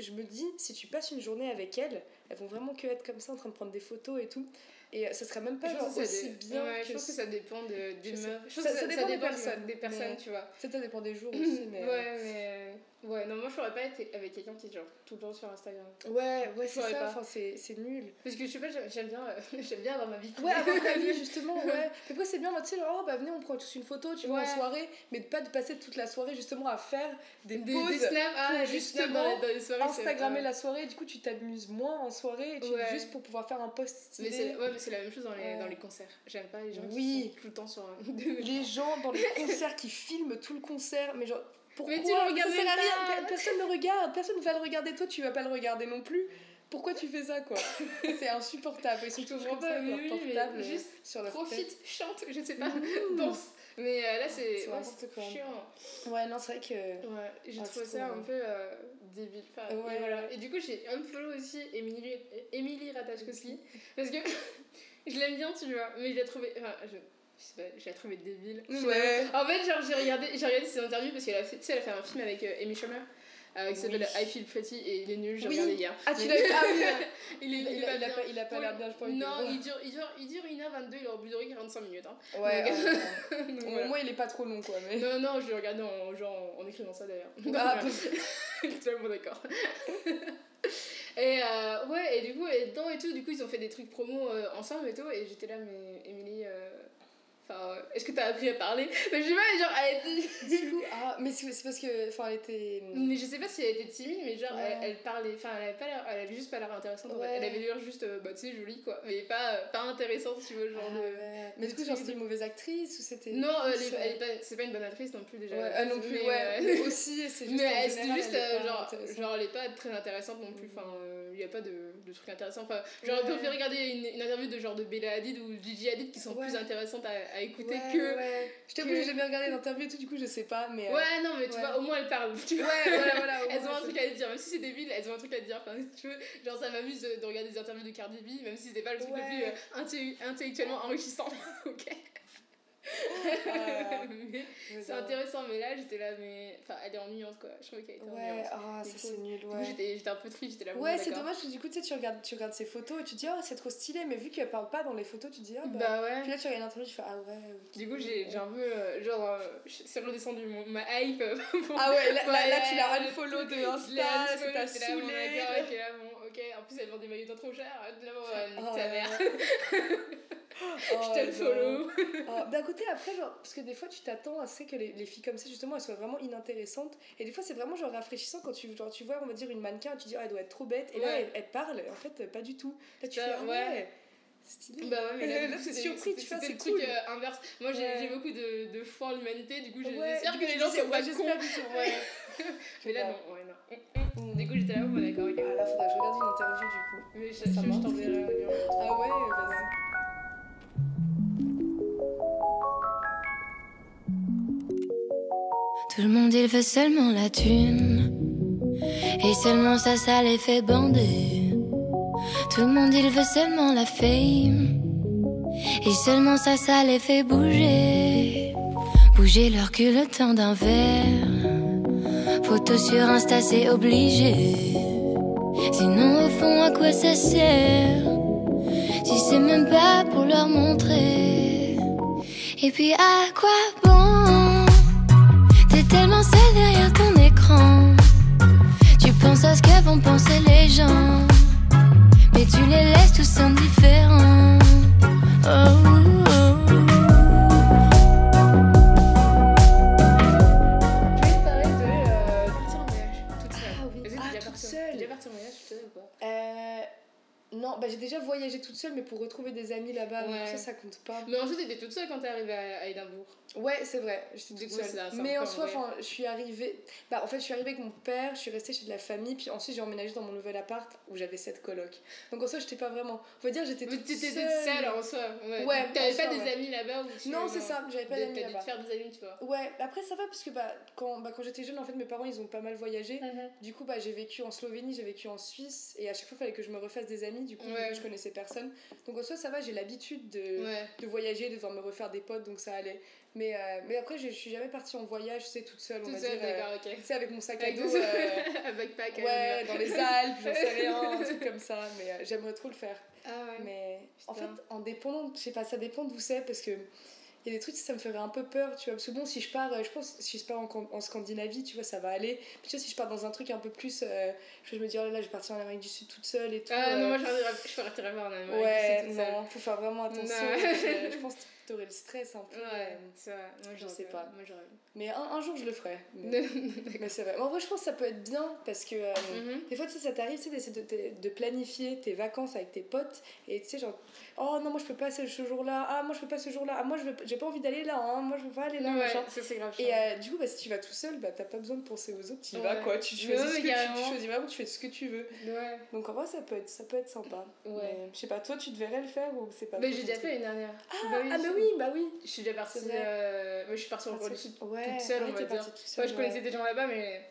je me dis, si tu passes une journée avec elles, elles vont vraiment que être comme ça en train de prendre des photos et tout. Et euh, ça serait même pas genre aussi dé- bien ouais, que. je pense que ça dépend de, des sais- meufs. Je pense ça- que ça ça, dépend ça des personnes, des personnes, mais- tu vois. Ça, ça dépend des jours aussi, mais. euh, Ouais, mais. Ouais, non, moi je ferais pas être avec quelqu'un qui est genre tout le temps sur Instagram. Ouais, ouais, c'est pourrais ça, enfin, c'est, nul. Parce que je sais pas, j'aime bien, euh, j'aime bien avoir ma vie. Ouais, avoir ta vie, justement, ouais. Puis après, c'est bien, tu sais, genre, oh, bah venez, on prend tous une photo, tu vois, en soirée, mais de pas de passer toute la soirée justement à faire des, Des, snaps, ah, pour des justement snaps dans les, dans les soirées. c'est- Instagrammer la soirée, du coup, tu t'amuses moins en soirée, et tu, Ouais. juste pour pouvoir faire un post Mais c'est ouais, mais c'est la même chose dans les, dans les concerts. J'aime pas les gens Oui. qui sont tout le temps sur. Les gens dans les concerts qui filment tout le concert, mais genre, pourquoi Mais tu le regardes Ça sert à rien, personne ne regarde, personne ne va le regarder, toi, tu vas pas le regarder non plus. Pourquoi tu fais ça, quoi? C'est insupportable. Ils sont toujours pas, leur oui, mais portable juste sur leur tête. Profite, chante, je sais pas, danse. Mais euh, là, c'est ouais, chiant. Ouais, non, c'est vrai que. Ouais, j'ai Ah, trouvé ça un peu euh, débile. Enfin, Ouais. et, voilà. et du coup, j'ai unfollow aussi Emily, Emily Ratajkowski parce que je l'aime bien, tu vois, mais je l'ai trouvé. Enfin, je, je pas, je l'ai trouvé débile. Ouais. En fait, genre, j'ai regardé, j'ai regardé ses interviews parce qu'elle a fait, tu sais, elle a fait un film avec euh, Amy Schumer. euh, qui s'appelle Oui. I Feel Pretty et il est nul, j'ai Oui. regardé hier. Ah, tu l'as Ah oui, il, est, a, il a pas, il a pas l'air bien, je pense. Non, il dure, il, dure, il dure 1h22, il aurait pu durer 45 minutes. Hein. Ouais, Donc, euh, Donc, au voilà. moins il est pas trop long quoi. Mais... Non, non, je l'ai regardé en, genre, en écrivant ça d'ailleurs. Ah, Totalement d'accord. et euh, ouais, et du coup, et dedans et tout, du coup, ils ont fait des trucs promo euh, ensemble et tout, et j'étais là, mais euh, enfin, euh, est-ce que t'as appris à parler? Mais je sais pas, genre, elle était. Du coup, ah, mais c'est parce que. Enfin, elle était. Mais je sais pas si elle était timide, mais genre, Ouais. elle, elle parlait, enfin, elle avait, pas l'air- elle avait juste pas l'air intéressante. Ouais. Elle avait l'air juste, euh, bah, tu sais, jolie quoi, mais pas, euh, pas intéressante, tu vois, genre Ah, de. ouais. Mais du coup, genre, c'était une mauvaise actrice ou c'était. Non, elle elle pas, c'est pas une bonne actrice non plus déjà. Ouais, ah non plus, Mais, ouais. euh, aussi, c'est juste. mais elle, c'était juste, elle euh, genre, genre, elle est pas très intéressante non plus. Mhm. Enfin, il y a pas de, de trucs intéressants. Enfin, j'aurais Ouais. préféré regarder une, une interview de genre de Bella Hadid ou Gigi Hadid qui sont plus intéressantes à, à écouter Ouais, que. ouais. Je t'avoue, que- j'ai jamais regardé l'interview et tout, du coup, je sais pas, mais. euh, Ouais, non, mais tu ouais. vois, au moins elles parlent. Tu Ouais, vois. voilà, voilà. Elles ont un truc à dire, même si c'est débile, elles ont un truc à dire. Enfin, tu veux, genre ça m'amuse de, de regarder des interviews de Cardi B, même si c'était pas le truc le plus euh, intellectuellement enrichissant. ok. Mais mais c'est intéressant, mais là j'étais là, mais. Enfin, elle est ennuyante quoi. Je trouvais qu'elle était Ouais, ennuyante. ah, Du ça c'est nul, ouais. j'étais un peu triste, j'étais là. Ouais, c'est dommage parce que du coup, tu sais, tu regardes, tu regardes ses photos et tu dis, oh, c'est trop stylé, mais vu qu'elle parle pas dans les photos, tu dis, ah bah. Bah ouais. Puis là, tu regardes l'interview, tu fais, ah ouais. Du coup, j'ai un peu. euh, genre, euh, c'est redescendu mon- ma hype. euh, Ah ouais, là, là, là, tu l'as unfollow de Insta, unfollow, ça t'a j'étais là, bon, saoulé. Ok. En plus, elle vend des maillots trop chers. Là, bon, ouais, nique Oh ta mère. Oh, Je te le follow. Ah, D'un côté, après, genre, parce que des fois, tu t'attends à ce que les, les filles comme ça, justement, elles soient vraiment inintéressantes. Et des fois, c'est vraiment genre rafraîchissant quand tu, genre, tu vois, on va dire, une mannequin, tu dis, ah, elle doit être trop bête. Et là, elle, elle parle, en fait, pas du tout. Là, tu Ça, fais, ah, ouais. ouais. Stylé. Bah ouais, mais là, c'était- surpris, tu c'est le truc cool. euh, inverse. Moi, j'ai Ouais. beaucoup de, de foi en l'humanité, du coup, Ouais, j'espère que les gens sont pas cons. ouais. Mais là, non, ouais, non. Coup, j'étais là, bon, d'accord, ok. Ah là, faudra que je regarde une interview du coup. Mais je, Ça je, je marche. t'enverrai un lien. Ah ouais, vas-y. Tout le monde il veut seulement la thune Et seulement ça ça les fait bander Tout le monde il veut seulement la fame Et seulement ça ça les fait bouger Bouger leur cul le temps d'un verre Photo sur Insta c'est obligé Sinon au fond à quoi ça sert Si c'est même pas pour leur montrer? Et puis à quoi bon? T'es tellement seul derrière ton écran. Tu penses à ce que vont penser les gens. Mais tu les laisses tous indifférents. Oh, toute en- seule. t'es déjà partie en voyage toute seule ou pas? Euh, non, bah j'ai déjà voyagé toute seule, mais pour retrouver des amis là-bas, Ouais. ça, ça compte pas. Mais ensuite, t'étais toute seule quand t'es arrivée à, à Édimbourg. Ouais, c'est vrai, j'étais toute seule. mais en soi, je suis arrivée. Bah, en fait, je suis arrivée avec mon père, je suis restée chez de la famille, puis ensuite j'ai emménagé dans mon nouvel appart où j'avais sept colocs. Donc en soi, j'étais pas vraiment. On va dire, j'étais toute t'étais seule. toute seule en soi. Ouais. Ouais, T'avais pas soi, des ouais. amis là-bas ou Non, c'est ça, j'avais pas d'amis t'as dû te là-bas. faire des amis, tu vois. Ouais, après ça va parce que bah, quand, bah, quand j'étais jeune, en fait, mes parents ils ont pas mal voyagé. Du coup, bah, j'ai vécu en Slovénie, j'ai vécu en Suisse, et à chaque fois, il fallait que je me refasse des amis, du coup, Ouais. je connaissais personne. Donc en soi, ça va, j'ai l'habitude de, de voyager, de devoir me refaire des potes, donc ça allait. Mais, euh, mais après, je, je suis jamais partie en voyage, tu sais, toute seule, on Toute va seule, dire. euh, tu sais, avec mon sac à Avec dos. des- euh, à ouais, dans les Alpes, j'en sais rien, un truc comme ça. Mais j'aimerais trop le faire. Ah ouais. Mais en fait, en dépendant, je sais pas, ça dépend d'où c'est parce que. Il y a des trucs, ça me ferait un peu peur, tu vois. Parce que bon, si je pars, je pense, si je pars en, Can- en Scandinavie, tu vois, ça va aller. Puis tu vois, si je pars dans un truc un peu plus. euh, je me dis, oh là là, je vais partir en Amérique du Sud toute seule et tout. Ah non, moi je partirais- voir en Amérique Ouais, du Sud toute seule. non, faut faire vraiment attention. Je, je pense t'aurais le stress un peu. Ouais, euh, c'est vrai. Moi je sais pas. Moi. Mais un, un jour, je le ferai. Mais, mais c'est vrai. Mais en vrai, je pense que ça peut être bien parce que. euh, Mhm. des fois, tu sais, ça t'arrive, tu sais, d'essayer de, de, planifier tes vacances avec tes potes. Et tu sais, genre, oh non, moi je peux pas ce jour-là. Ah, moi je peux pas ce jour-là. Ah, moi je j'ai pas envie d'aller là. Hein. Moi je veux pas aller là. Ouais, machin. ça c'est grave. Et euh, du coup, bah, si tu vas tout seul, bah, t'as pas besoin de penser aux autres. Tu y vas Ouais. quoi. Tu choisis, ouais, ce que tu, tu choisis vraiment, tu fais ce que tu veux. Donc en vrai, ça peut être, ça peut être sympa. Ouais. Je sais pas, toi tu devrais le faire ou c'est pas Mais trop j'ai déjà fait une dernière. Ah, Bah ah, bah oui, bah oui. Je suis déjà partie. Euh, je suis partie en Corée du Sud Ouais, toute seule, ouais, on va dire. seule, je connaissais des gens là-bas, mais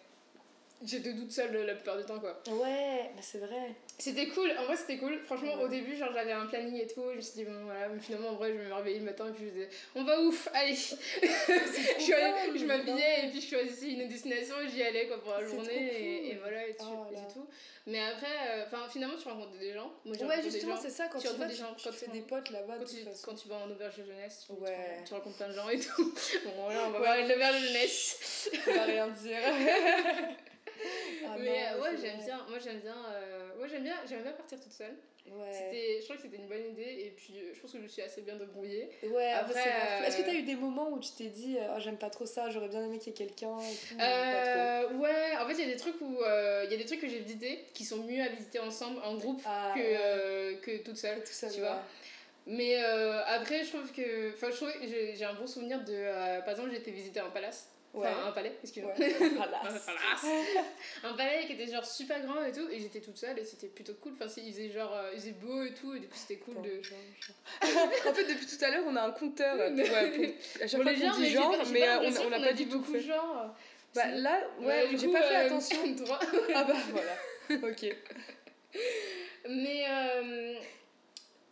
j'étais toute seule la plupart du temps, quoi. Ouais, bah c'est vrai. C'était cool, en vrai c'était cool. Franchement, au début, genre j'avais un planning et tout, je me suis dit, bon voilà, mais finalement, en vrai, je me réveillais le matin et puis je disais, on va ouf, allez Je, suis allée- cool, je m'habillais et puis je choisissais une destination et j'y allais quoi pour la C'est journée et, voilà, et, tu- Oh et c'est tout. Mais après, euh, finalement, tu rencontres des gens. Moi, Ouais, justement, c'est ça, quand Tu rencontres des gens, tu quand fais tu- des potes là-bas, Quand tu, quand tu vas en auberge de jeunesse, tu, Ouais. rencontres- tu rencontres plein de gens et tout. Bon, voilà, on va parler de l'auberge de jeunesse. On va rien dire. Ah mais non, ouais, c'est j'aime bien. Moi, j'aime bien. euh, ouais, j'aime bien. J'aime bien partir toute seule. Ouais. C'était, je crois que c'était une bonne idée et puis euh, je pense que je me suis assez bien débrouillée. Ouais, après, euh, Est-ce que t'as eu des moments où tu t'es dit, euh, oh, j'aime pas trop ça, j'aurais bien aimé qu'il y ait quelqu'un Euh, ouais, en fait, il y a des trucs où euh, il y a des trucs que j'ai visités qui sont mieux à visiter ensemble en groupe Ah, que, ouais. euh, que toute seule. tout ça, tu vois. Mais euh, après, je trouve que, enfin, je trouve que j'ai, j'ai un bon souvenir de, euh, par exemple, j'ai été visiter un palace. Ouais. Enfin, un palais, excuse-moi. Ouais. Un palais qui était genre super grand et tout, et j'étais toute seule et c'était plutôt cool. Enfin, c'est- il faisait genre, euh, il faisait beau et tout, et du coup, c'était cool de. en fait, depuis tout à l'heure, on a un compteur. euh, pour, euh, à chaque fois qu'on dit genre, mais euh, on n'a pas a dit beaucoup fait. genre. Bah Si. là, ouais, j'ai pas fait euh, attention. ah bah voilà. Ok. Mais, euh,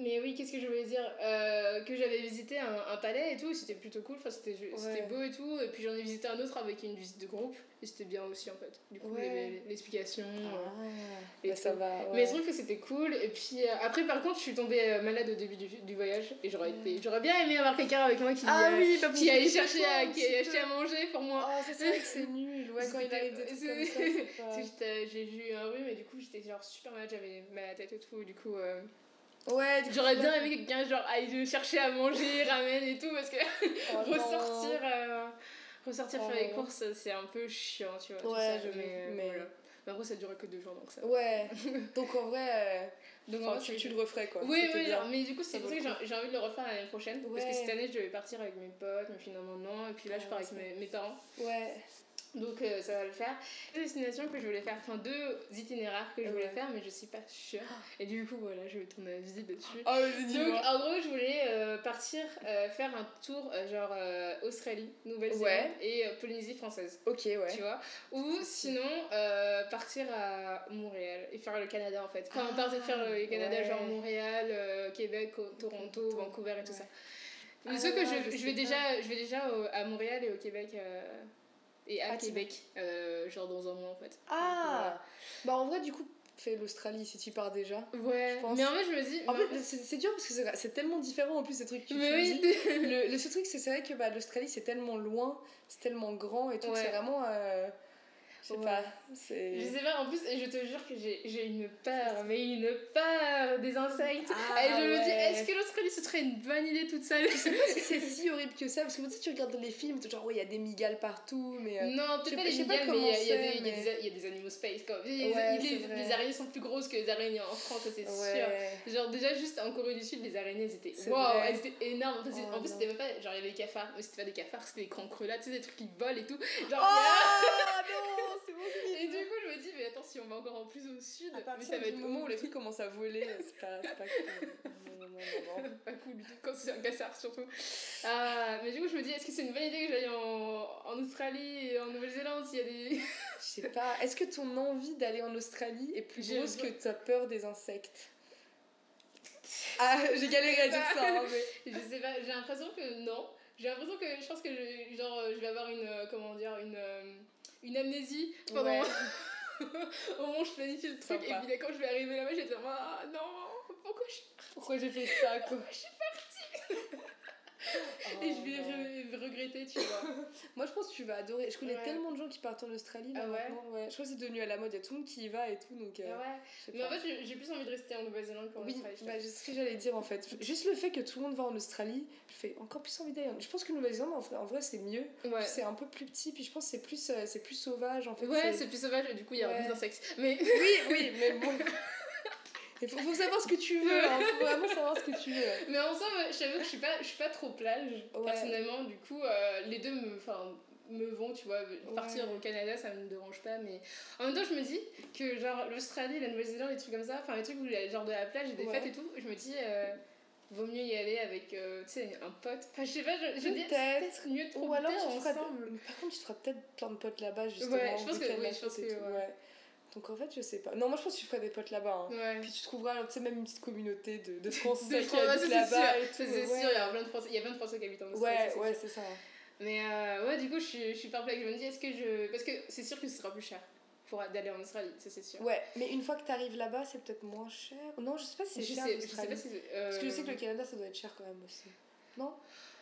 mais oui, qu'est-ce que je voulais dire Euh, Que j'avais visité un, un palais et tout, c'était plutôt cool, enfin, c'était Ouais. beau et tout. Et puis j'en ai visité un autre avec une visite de groupe, et c'était bien aussi en fait. Du coup, Ouais. l'explication. euh, Ah, et bah, ça tout. va. Mais je trouve que c'était cool. Et puis euh, après, par contre, je suis tombée euh, malade au début du, du voyage. Et j'aurais j'aurais bien aimé avoir quelqu'un avec moi qui, Ah euh, oui, bah, qui allait chercher à, qui allait acheter à manger pour moi. Oh, ça c'est vrai que c'est nul. Ouais, quand il arrive des trucs comme ça, j'ai eu un rhume et du coup j'étais genre super malade, j'avais la tête et tout. Du coup, euh, Ouais, j'aurais bien aimé quelqu'un genre aille chercher à manger, ramène et tout parce que Oh, ressortir, euh, ressortir Oh, faire les courses c'est un peu chiant, tu vois. tout Ouais, ça, j'avoue, mais, mais- voilà. Mais après ça durait que deux jours donc ça. Ouais. Donc en vrai, euh, Donc, enfin, en vrai, tu, tu le referais quoi. Oui, oui, genre, mais du coup, c'est pour ça que j'ai j'ai envie de le refaire l'année prochaine. Parce que cette année, je devais partir avec mes potes, mais finalement, non. Et puis là, je pars avec mes, mes parents. Ouais. Donc, euh, ça va le faire. Deux destinations que je voulais faire, enfin, deux itinéraires que je voulais Ouais. faire, mais je suis pas sûre. Et du coup, voilà, je vais ton avis dessus. Oh, Donc, en gros, je voulais euh, partir euh, faire un tour, genre Australie, Nouvelle-Zélande Ouais. et Polynésie française. Ok, ouais. Tu vois? Ou sinon, partir à Montréal et faire le Canada en fait. Enfin, Ah, partir faire le Canada, ouais. genre Montréal, Québec, Toronto, Vancouver et tout ça. Ah Mais sauf que je, je vais déjà, je vais déjà au- à Montréal et au Québec. Euh, et à Ah, Québec, euh, genre dans un mois en fait. Ah Bah en vrai, du coup, fais l'Australie si tu pars déjà. Ouais, Je pense. mais en fait, je me dis. En mais fait, c'est c'est dur parce que c'est- tellement différent en plus ces trucs que tu mais oui. Le, le seul truc, c'est vrai que bah, l'Australie c'est tellement loin, c'est tellement grand et tout, Ouais. c'est vraiment. euh, je sais Ouais. pas. C'est. Je sais pas, en plus, je te jure que j'ai une peur, mais une peur des insectes. Ah, et je me dis, est-ce que l'Australie ce serait une bonne idée toute seule? Je sais pas si c'est si horrible que ça, parce que tu sais, tu regardes les films, genre, ouais, il y a des migales partout, mais. euh, Non, peut-être pas les sais pas migales, mais il y, a- y a y a mais- des- il y a des animaux space quand même. Les, Ouais, les- c'est les vrai. araignées sont plus grosses que les araignées en France, ça c'est sûr. Genre déjà juste en Corée du Sud, les araignées elles étaient waouh, elles étaient énormes. En plus, Oh, en plus non. c'était même pas genre il y avait des cafards, mais c'était pas des cafards, c'était des cancrelats, tu sais des trucs qui volent et tout. Oh Genre non, c'est et du coup je me dis mais attends si on va encore en plus au sud, mais ça va être moment où les trucs commencent à voler, c'est pas, cool. Non, non, non, non, non. pas cool du tout quand c'est un cassard surtout. Ah, mais du coup je me dis est-ce que c'est une bonne idée que j'aille en, en Australie et en Nouvelle-Zélande s'il y a des Je sais pas. Est-ce que ton envie d'aller en Australie est plus grosse que ta peur des insectes? Ah, j'ai galéré à dire ça, hein, mais. Je sais pas, j'ai l'impression que non. J'ai l'impression que je pense que je, genre, euh, je vais avoir une, euh, comment dire, une, euh, une amnésie pendant Ouais. au moment où je planifie le truc. Sympa. Et puis là, quand je vais arriver là-bas, je vais dire, ah non, pourquoi je Pourquoi j'ai fait ça, quoi? Je suis partie? Et je vais Oh, non. re- regretter, tu vois. Moi, je pense que tu vas adorer. Je connais Ouais. tellement de gens qui partent en Australie là Ah ouais maintenant. Ouais. Je crois que c'est devenu à la mode. Il y a tout le monde qui y va et tout. Donc, euh, ouais. je sais Mais en fait, j'ai- plus envie de rester en Nouvelle-Zélande qu'en Oui, Australie. bah, c'est ce que j'allais dire en fait. Juste le fait que tout le monde va en Australie, je fais encore plus envie d'aller. Je pense que Nouvelle-Zélande, en vrai, c'est mieux. ouais. C'est un peu plus petit, puis je pense que c'est plus, euh, c'est plus sauvage en fait. Ouais, c'est plus sauvage et du coup, il y a Ouais. plus d'insectes. Mais Oui, oui, mais bon. Il faut, faut savoir ce que tu veux, hein. faut vraiment savoir ce que tu veux. Mais en somme, je t'avoue que je suis pas, je suis pas trop plage, Ouais. personnellement. Du coup, euh, les deux me, me vont, tu vois. Partir Ouais. au Canada, ça me dérange pas. Mais en même temps, je me dis que, genre, l'Australie, la Nouvelle-Zélande, les trucs comme ça, enfin, les trucs où il y a genre de la plage et des Ouais. fêtes et tout, je me dis, euh, vaut mieux y aller avec, euh, tu sais, un pote. Enfin, je sais pas, je, je dis, Peut-être. mieux de Ou alors, tu feras- ensemble. par contre, tu feras peut-être plein de potes là-bas, justement. Ouais, je en pense que- oui, je pense que, ouais. Donc en fait, je sais pas. Non, moi je pense que tu ferais des potes là-bas. hein. Ouais. Puis tu trouveras, tu sais, même une petite communauté de, de Français qui ouais, habitent ça, c'est sûr, là-bas ça, c'est ouais. sûr, il y a plein de Français, il y a plein de Français qui habitent en Australie. Ouais, ça, c'est ouais, c'est ça. Mais euh, ouais, du coup, je suis, je suis perplexe. Je me dis, est-ce que je. Parce que c'est sûr que ce sera plus cher pour d'aller en Australie, ça c'est sûr. Ouais, mais une fois que t'arrives là-bas, c'est peut-être moins cher. Non, je sais pas si je c'est sais, cher. je sais pas si c'est. euh, Parce que je sais que le Canada, ça doit être cher quand même aussi. Non?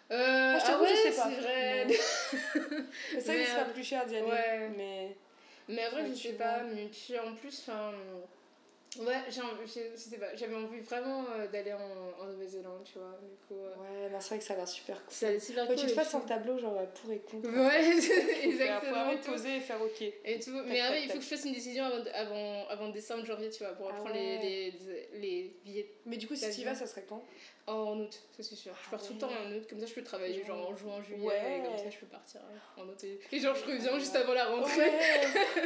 Euh, Ah, je ah ouais, je pas. c'est vrai. Mais- Mais c'est vrai Mais, que ce sera euh, plus cher d'y aller. ouais. Mais. Mais après, je sais pas, mais puis en plus, enfin. Ouais, j'avais envie vraiment euh, d'aller en, en Nouvelle-Zélande, tu vois. Du coup, euh, Ouais, non, c'est vrai que ça a l'air super cool. ça super Faut que cool. tu te fasses un tableau, genre pour et contre. Ouais, Faut faut exactement. vraiment Et te tout. poser et faire ok. Et tout. Mais après, il faut que je fasse une décision avant, avant, avant décembre, janvier, tu vois, pour Ah prendre ouais. les, les, les billets Mais du coup, si tu y vas, ça serait quand? En août, ça c'est sûr. Je Ah pars tout le temps en août, comme ça je peux travailler genre en juin, juillet, Ouais. et comme ça je peux partir euh, en août. Et, et genre je reviens juste avant la rentrée. Ouais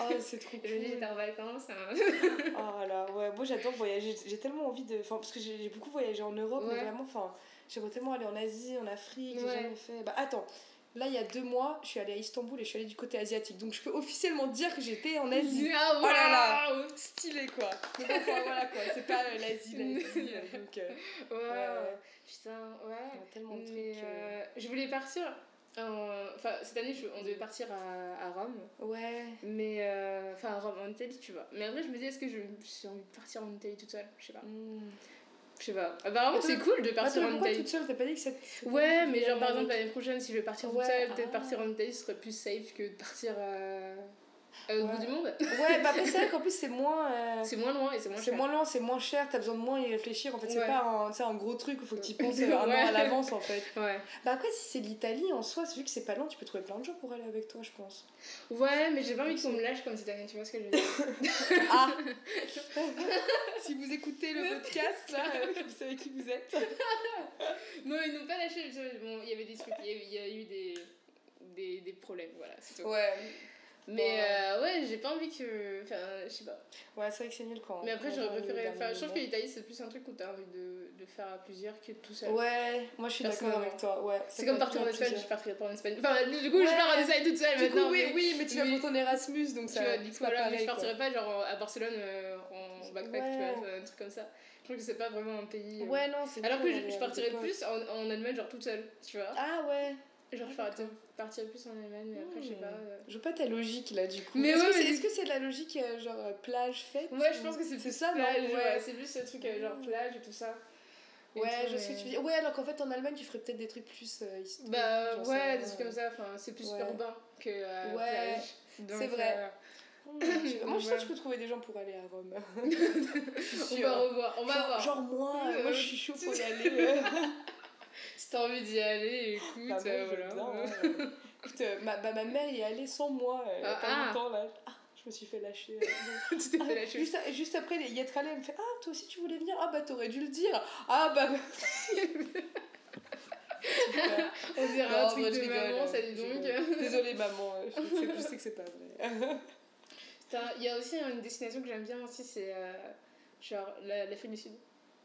Oh, c'est trop Et cool. t'es en vacances. hein. Oh là, ouais, moi j'adore voyager. J'ai tellement envie de. Enfin, parce que j'ai beaucoup voyagé en Europe, mais vraiment, enfin, j'aimerais tellement aller en Asie, en Afrique, j'ai jamais fait. Bah, attends, là, il y a deux mois, je suis allée à Istanbul et je suis allée du côté asiatique. Donc, je peux officiellement dire que j'étais en Asie. Ah, Oh là là. waouh Stylé quoi. Donc, enfin, voilà quoi, c'est pas euh, l'Asie, l'Asie. euh, donc, euh, ouais, Putain, il y ouais. a tellement de trucs. Mais euh, je voulais partir. en- Enfin, cette année, je- on devait partir à, à Rome. Ouais. Mais. Enfin, à Rome, en Italie, tu vois. Mais après, je me dis, est-ce que je- j'ai envie de partir en Italie toute seule? Je sais pas. Hmm. Je sais pas. Apparemment, Attends, c'est cool de partir en Italie. toute seule? T'as pas dit que c'était. Ouais, mais genre par exemple l'année prochaine, si je vais partir toute seule, peut-être ah. partir en Italie, ce serait plus safe que de partir euh, Ouais. bout du monde. Ouais, bah après, c'est vrai qu'en plus, c'est moins. euh, C'est moins loin et c'est moins C'est cher. moins lent, c'est moins cher, t'as besoin de moins y réfléchir. En fait, c'est Ouais. pas un, un gros truc où faut que tu penses euh, un an à l'avance en fait. Ouais. Bah après, si c'est l'Italie en soi, vu que c'est pas loin, tu peux trouver plein de gens pour aller avec toi, je pense. Ouais, mais j'ai pas envie qu'on me lâche comme cette année, tu vois ce que je veux dire Ah Si vous écoutez le podcast là, euh, vous savez qui vous êtes. Non, ils n'ont pas lâché. Bon, il y avait des trucs, il y, avait- il y a eu des, des, des problèmes, voilà, c'est tout. Ouais, Mais euh, ouais, j'ai pas envie que. Enfin, je sais pas. ouais c'est vrai que c'est nul quand. Mais après, j'aurais préféré. Enfin, je trouve que l'Italie, c'est plus un truc où t'as envie de, de faire à plusieurs que tout seul. Ouais, moi je suis d'accord avec toi. Ouais, C'est comme partir en Espagne, je partirais pas en Espagne. Enfin, du coup, je Ouais. pars en Espagne toute seule Du maintenant. coup, oui, mais- oui, mais tu vas pour ton Erasmus donc Tu ça. vois, c'est pas voilà, mais je partirais pas genre à Barcelone euh, en backpack, Ouais. tu vois, un truc comme ça. Je trouve que c'est pas vraiment un pays. euh. Ouais, non, c'est Alors que je, je partirais plus en, en Allemagne, genre toute seule, tu vois. Ah ouais. Genre, je partirais, partirais plus en Allemagne, mais après, je sais pas. euh. Je veux pas ta logique là du coup. Mais est-ce ouais, que c'est mais- est-ce que c'est de la logique euh, genre euh, plage fête Ouais, je pense que c'est ça non? plage, ouais. ouais, c'est plus ce truc genre plage et tout ça. Et Ouais, tout, je sais ce que mais- tu dire. Ouais, alors qu'en fait en Allemagne tu ferais peut-être des trucs plus euh, historiques. Bah sais ouais, des trucs comme ça, enfin, c'est plus Ouais. urbain que Ouais, c'est vrai. sais pas. Moi je sais que je peux trouver des gens pour aller à Rome. on va revoir, on va genre, voir. genre moi, moi je suis chaud pour y aller. Si t'as envie d'y aller, écoute, Bah, moi, euh, voilà. bien, hein. Écoute, euh, ma, bah, ma mère y est allée sans moi euh, il y a Ah, pas ah. longtemps là. Ah, je me suis fait lâcher. tu t'es fait Ah, lâcher. juste, juste après y être allée, elle me fait Ah, toi aussi tu voulais venir? Ah, bah t'aurais dû le dire. Ah, bah merci. On dirait Non, un en truc vrai, de maman, ça je dit donc. Désolée, maman, je sais, je sais que c'est pas vrai. Il y a aussi une destination que j'aime bien aussi, c'est euh, genre la, l'Afrique du Sud.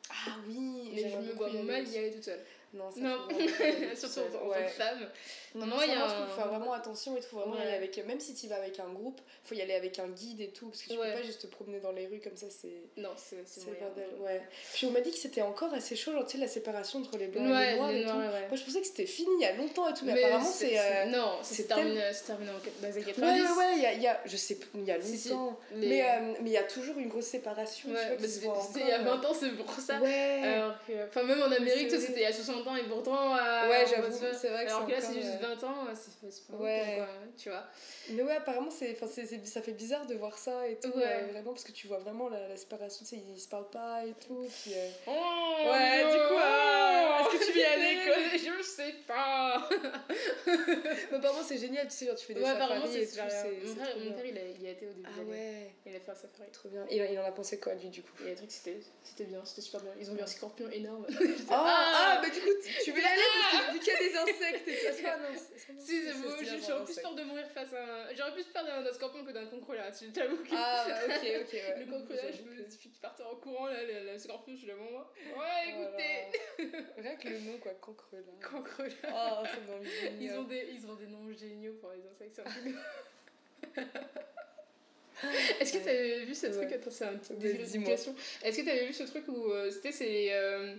Ah oui, Mais je me vois mal y aller toute seule. Non, ça Non, surtout en tant Ouais. que femme. Non, moi, il y a il un- faut faire vraiment attention, il faut vraiment y Ouais. aller avec. Même si tu vas avec un groupe, faut y aller avec un guide et tout, parce que tu Ouais. peux pas juste te promener dans les rues comme ça, c'est. Non, c'est bordel, ouais. Puis on m'a dit que c'était encore assez chaud, genre tu sais, la séparation entre les blancs et les noirs et tout. Moi je pensais que c'était fini il y a longtemps et tout, mais, apparemment c'est. euh, Non, c'est terminé, terminé en- dans les années Ouais, 90. ouais, ouais, il y a, il y a- je sais, il y a longtemps. Mais euh, mais il y a toujours une grosse séparation. il y a encore. 20 ans, c'est pour ça. Ouais. Enfin, même en Amérique, c'était il y a 60 ans et pourtant. euh, ouais, j'avoue, c'est vrai que Alors que là, c'est juste euh, 20 ans, c'est c'est pas Ouais. longtemps, quoi, tu vois. Mais ouais, apparemment, c'est, c'est, c'est- ça fait bizarre de voir ça et tout. Ouais. euh, vraiment, parce que tu vois vraiment la, la séparation, tu sais, ils se parlent pas et tout. Puis, euh, Oh, Ouais, non. du coup, euh, est-ce que tu veux y aller, quoi Je sais pas. Mais apparemment, c'est génial, tu sais, genre, tu fais des Ouais, safaris et c'est tout. Mon père, mon père, il a, il a été au début. Ah ouais, Il a fait un safari. trop bien. Il, il en a pensé quoi, lui, du coup? Il a dit que c'était c'était bien, c'était super bien. Ils ont vu un scorpion énorme. Ah, ah, mais du coup, écoute, tu veux y aller parce que vu qu'il y a des insectes et tout. Ah, non, c'est- c'est- Si, c'est c'est- c'est j'aurais plus peur de mourir face à un. J'aurais plus peur d'un scorpion que d'un concrolat, tu t'avoue que. Ah, ok, ok, ouais. Le concrolat, je me suis partir en courant, là, le, scorpion, je suis là, maman. Ouais, Oh écoutez. Rien que le nom, quoi, cancre là. concrolat. Oh, ça donne envie de Ils ont, des, ils ont des noms géniaux pour les insectes, c'est. Est-ce que t'avais vu ce truc? Attends, c'est un petit Vas-y, début dis-moi. d'éducation. Est-ce que t'avais vu ce truc où euh, c'était ces euh,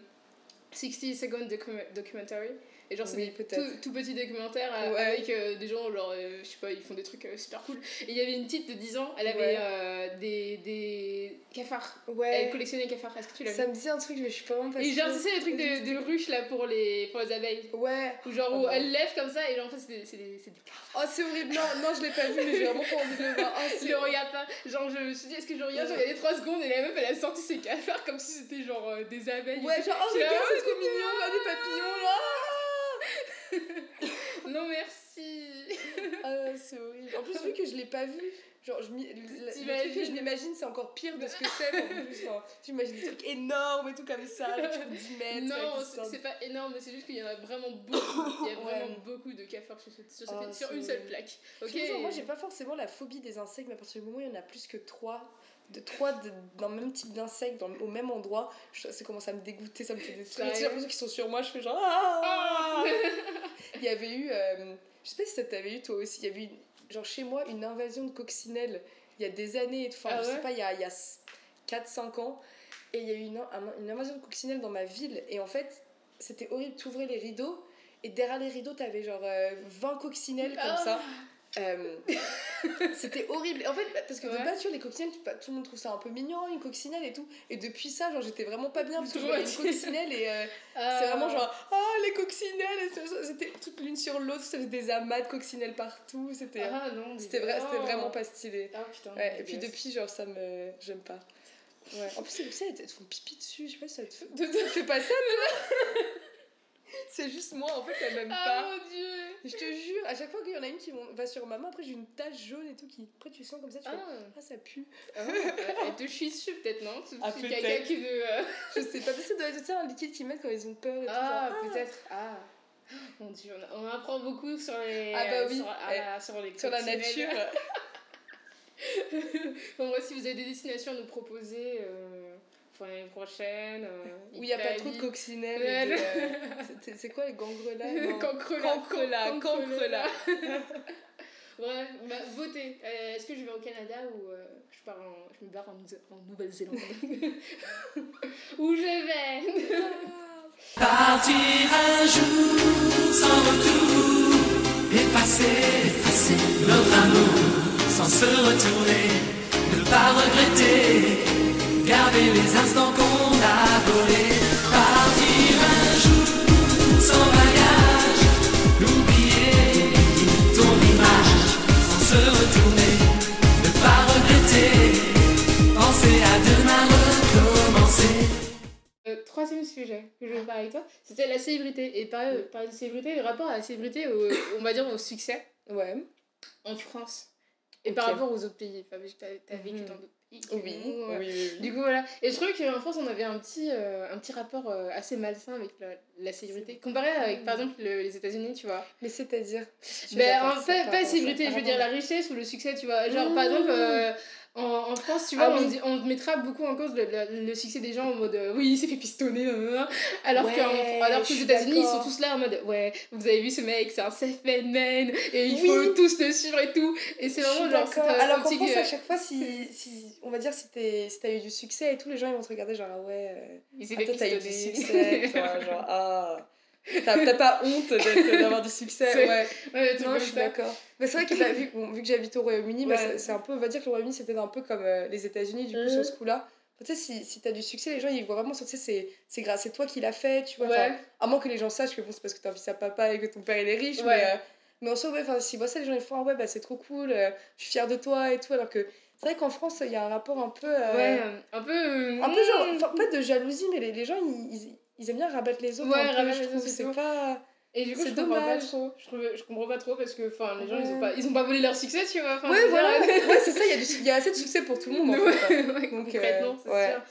60 Second docu- Documentary Et genre, c'est Oui, des tout, tout petits documentaires euh, Ouais. avec euh, des gens, genre, euh, je sais pas, ils font des trucs euh, super cool. Et il y avait une petite de 10 ans, elle avait Ouais. euh, des, des cafards. Elle Ouais, collectionnait les cafards, est-ce que tu l'as ça vu me dit un truc, mais je suis pas vraiment pas Et genre, tu sais, les trucs de, de ruches là pour les, pour les abeilles. Ouais. Ou genre, Oh où non. elle lève comme ça et genre, en fait, c'est des, des, des cafards. Oh, c'est horrible. Non, non, je l'ai pas vu, mais j'ai vraiment pas envie de le voir. Oh, Je le regarde pas. Genre, je me suis dit, est-ce que je regarde J'ai regardé 3 secondes et la meuf, elle a sorti ses cafards comme si c'était genre euh, des abeilles. Ouais, genre, oh, oh, c'est trop mignon, des papillons là. Non, merci. Ah, c'est horrible. En plus, vu que je l'ai pas vu, genre, je le, truc que je m'imagine, c'est encore pire de ce que c'est. En plus, enfin, j'imagine des trucs énormes et tout comme ça, tu fais 10 mètres. non, c'est pas énorme, mais c'est juste qu'il y en a vraiment beaucoup. Il y a Ouais. vraiment beaucoup de cafards sur, cette- sur, cette- Ah, sur une seule plaque. Ok moi, j'ai pas forcément la phobie des insectes, mais à partir du moment où il y en a plus que 3 de trois d'un même type d'insectes au même endroit, je- ça commence à me dégoûter, ça me fait des l'impression qu'ils sont sur moi, je fais genre ah Il y avait eu, euh, je sais pas si ça t'avait eu toi aussi, il y avait eu, genre chez moi une invasion de coccinelles il y a des années, enfin Ah je ouais sais pas, il y a, il y a 4-5 ans, et il y a eu une, un- une invasion de coccinelles dans ma ville, et en fait c'était horrible, t'ouvrais les rideaux, et derrière les rideaux t'avais genre euh, 20 coccinelles comme Ah. ça. Euh, c'était horrible. En fait, parce que de Ouais. base, tu vois, les coccinelles, tout le monde trouve ça un peu mignon, une coccinelle et tout. Et depuis ça, genre, j'étais vraiment pas bien parce que je voyais une coccinelle et euh, Ah. c'est vraiment genre, ah, les coccinelles C'était toutes l'une sur l'autre, ça faisait des amas de coccinelles partout. C'était Ah c'était vrai, c'était Oh. vraiment pas stylé. Ah putain. Ouais, et puis depuis, genre, ça me. J'aime pas. Ouais. En plus, les coccinelles, elles te font pipi dessus, je sais pas si ça te fait. De- de- Ça te fait pas ça, C'est juste moi, en fait, elle m'aime Ah pas. mon dieu Je te jure, à chaque fois qu'il y en a une qui va sur ma main, après j'ai une tache jaune et tout qui. Après tu sens comme ça, tu Ah, fais. Ah, ça pue. ah, elle te chie dessus peut-être, non? Ce Ah, petit peut-être. caca qui veut. euh, Je sais pas, ça doit être ça, un liquide qu'ils mettent quand ils ont peur et tout. Ah, genre, peut-être. Ah. Mon dieu, on, a- on apprend beaucoup sur les. Ah bah oui, Sur, ah, sur les sur la nature. Bon, moi, si vous avez des destinations à nous proposer euh, pour l'année prochaine. euh, Où il n'y a pas trop de coccinelles. Euh, c'est- C'est quoi les gangrelats non Cancrela. Cancrela, Cancrela. cancrela. Ouais, bah, votez. Euh, Est-ce que je vais au Canada ou euh, je, pars en, je me barre en Nouvelle-Zélande Où je vais Partir un jour sans retour, effacer, effacer notre amour sans se retourner, ne pas regretter, les instants qu'on a volés. Partir un jour sans bagage, oublier ton image sans se retourner, ne pas regretter, penser à demain recommencer. Euh, Troisième sujet que je vais parler avec toi, c'était la célébrité. Et parler, parler de célébrité, le rapport à la célébrité, au- on va dire au succès Ouais. en France. Et par rapport aux autres pays. Enfin, parce que t'as t'as vécu Mhm. dans d'autres pays. Oui, oui, oui. Du coup, voilà. Et je trouvais qu'en France, on avait un petit, euh, un petit rapport euh, assez malsain avec la, la célébrité. Comparé avec, par exemple, le- les États-Unis, tu vois. Mais c'est-à-dire? Ben, en fait, pas ça je veux dire la richesse ou le succès, tu vois. Genre, par exemple, euh, en, en France, tu vois, Ah on, oui. on mettra beaucoup en cause le, le- le succès des gens en mode euh, oui, il s'est fait pistonner, euh, euh, alors Ouais, alors qu'aux États-Unis, ils sont tous là en mode ouais, vous avez vu ce mec, c'est un self-made man, et il Oui. faut tous le suivre et tout. Et c'est vraiment genre, un Alors qu'en France, que- à chaque fois, si, si on va dire si t'as eu du succès et tout, les gens ils vont te regarder genre ah ouais. euh, il s'est Ah, fait t'as eu du pistonner. succès, toi, genre, ah. T'as pas honte d'avoir du succès, ouais. Ouais, Non, je suis d'accord. Mais c'est vrai que bah, vu, bon, vu que j'habite au Royaume-Uni, bah, Ouais. c'est- c'est un peu, on va dire que le Royaume-Uni c'est peut-être un peu comme euh, les États-Unis du coup sur ce coup-là. Tu sais, si, si t'as du succès, les gens ils voient vraiment, tu sais, c'est grâce, c'est toi qui l'as fait, tu vois. Ouais. À moins que les gens sachent que bon, c'est parce que t'as un fils à papa et que ton père il est riche, Ouais. mais, euh, mais en soi, ouais, s'ils voient ça, les gens ils font ah ouais, bah c'est trop cool, euh, je suis fière de toi et tout. Alors que c'est vrai qu'en France, il y a un rapport un peu. euh, Ouais, un peu. euh, un peu genre, mm. enfin, pas de jalousie, mais les, les gens ils, ils, ils aiment bien rabattre les autres. Ouais, peu, rabattre je les autres, c'est pas. Et du coup, je comprends pas trop. Je, trouve, je comprends pas trop parce que enfin, les gens, ils, ont Ouais. pas, ils ont pas volé leur succès, tu vois. Ouais, voilà, dire, ouais, c'est ça, il y y a assez de succès pour tout le monde en Ouais, fait. ouais, Donc, concrètement, euh, c'est ouais. sûr.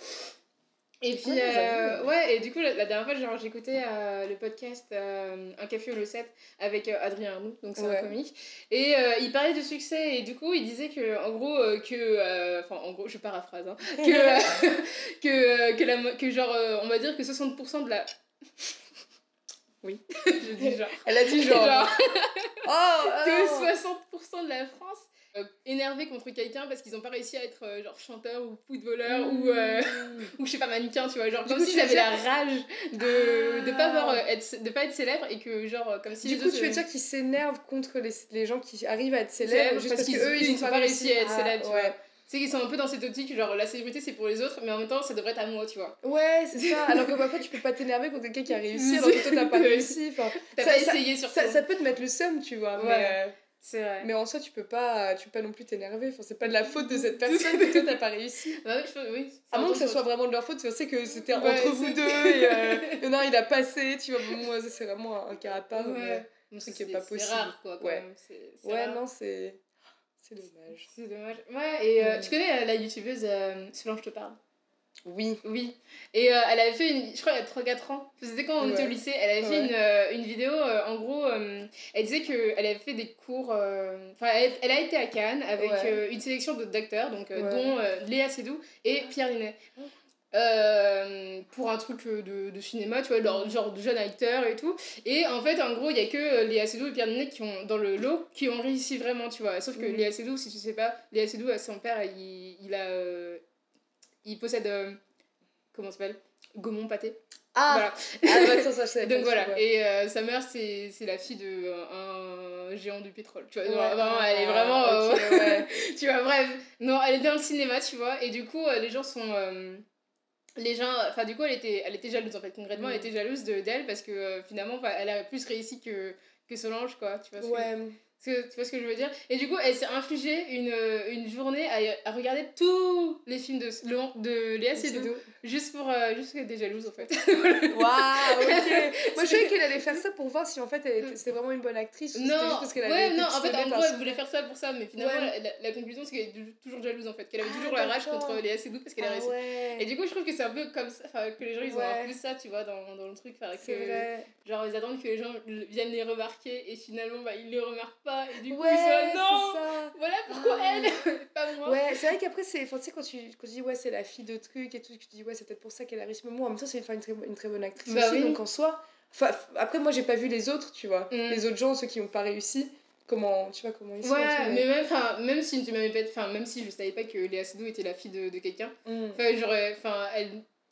Et puis, Ouais, euh, ouais, et du coup, la, la dernière fois, genre, j'écoutais euh, le podcast euh, Un café au le 7 avec Adrien Arnoux, donc c'est Ouais. un comique. Et il parlait de succès, et du coup, il disait que, en gros, que. Enfin, en gros, je paraphrase, hein, que, que, que, la, mo- que, genre, on va dire que 60% de la. Oui, je dis genre. Elle a dit genre. Genre, oh, que oh. 60% de la France euh, énervés contre quelqu'un parce qu'ils ont pas réussi à être euh, genre chanteur ou footballeur ou, euh, ou je sais pas mannequin tu vois genre Du comme s'ils avaient la rage de, de pas Ah. avoir euh, être de pas être célèbre et que genre comme si Du coup, autres, tu veux dire qu'ils s'énervent contre les, les gens qui arrivent à être célèbres juste parce, qu'eux, ils n'ont pas réussi à être Ah, célèbres tu ouais. vois c'est qu'ils sont un peu dans cette optique genre la célébrité c'est pour les autres mais en même temps ça devrait être à moi tu vois Ouais, c'est ça. Alors que parfois, tu peux pas t'énerver contre quelqu'un qui a réussi alors que toi, t'as pas réussi. Enfin, t'as pas essayé sur ça, ça peut te mettre le seum, tu vois. Mais, Ouais. euh, c'est vrai mais en soi, tu peux pas, tu peux pas non plus t'énerver. Enfin, c'est pas de la faute de cette personne que toi, t'as pas réussi. bah oui, je- oui À moins que ça soit vraiment de leur faute, tu sais que c'était Ouais, entre vous deux et euh, il y en a un, il a passé, tu vois. Bon, moi, c'est vraiment un cas à part. ouais c'est qui est pas c'est possible. rare quoi quand Ouais. même. Ouais, rare. non, c'est. C'est dommage. C'est dommage. Ouais, et euh, Mm. tu connais euh, la youtubeuse euh, Solange te parle Oui. Oui. Et euh, elle avait fait une. Je crois il y a 3-4 ans. C'était quand on était au lycée. Elle avait fait une, euh, une vidéo. euh, en gros, euh, elle disait qu'elle avait fait des cours. Enfin, elle, elle a été à Cannes avec Ouais. une sélection de- d'acteurs, donc, dont Léa Seydoux et Pierre Linet. Euh, pour un truc de, de cinéma, tu vois, leur, genre de jeunes acteurs et tout. Et en fait, en gros, il y a que Léa Seydoux et Pierre Ninet qui ont, dans le lot qui ont réussi vraiment, tu vois. Sauf que Mhm. Léa Seydoux, si tu sais pas, Léa Seydoux, son père, il, il a. il possède. euh, comment ça s'appelle? Gaumont Pâté. Ah Voilà. Ah, bah, ça, ça, savais Donc voilà. ouais. Et euh, sa mère, c'est c'est la fille de euh, un géant du pétrole. Tu vois, Ouais. genre, vraiment, elle est Ah, vraiment. euh, ouais. tu vois, bref. Non, elle est dans le cinéma, tu vois. Et du coup, les gens sont. les gens. Enfin, du coup, elle était, elle était jalouse, en fait. Concrètement, Mm. elle était jalouse de- d'elle parce que finalement, elle a plus réussi que, que Solange, quoi. Tu vois, que, Ouais. Que- tu vois ce que je veux dire? Et du coup, elle s'est infligée une, une journée à, à regarder tous les films de, de Léa Seydoux. Juste pour. euh, juste qu'elle était jalouse, en fait. Waouh, ok. Moi, je savais qu'elle allait faire ça pour voir si en fait c'était vraiment une bonne actrice. Non, juste parce qu'elle ouais, non, en fait, en gros, elle voulait faire ça pour ça, mais finalement, Ouais. la, la conclusion, c'est qu'elle est toujours jalouse, en fait. Qu'elle avait Ah, toujours la rage contre Léa Seydoux parce qu'elle a Ah réussi. ouais. Et du coup, je trouve que c'est un peu comme ça, enfin, que les gens, ils ont un peu ça, tu vois, dans, dans le truc. que, vrai. Genre, ils attendent que les gens viennent les remarquer et finalement, bah, ils les remarquent pas. Et du coup, Ouais, ils sont non ça. Voilà pourquoi Ah. elle Pas moi Ouais, c'est vrai qu'après, c'est. Enfin, tu sais, quand tu, quand tu dis, ouais, c'est la fille de truc et tout, tu te dis, ouais, c'est peut-être pour ça qu'elle a réussi. Mais moi, en même temps, c'est une, très, une très bonne actrice Bah aussi, oui. donc en soi. Enfin, après, moi, j'ai pas vu les autres, tu vois. Mm. Les autres gens, ceux qui ont pas réussi, comment. Tu vois comment ils sont. Ouais, tu vois, mais même, enfin, même si tu m'avais pas, enfin, même si je savais pas que Léa Seydoux était la fille de, de quelqu'un, Mm. Enfin, j'aurais. Enfin, elle.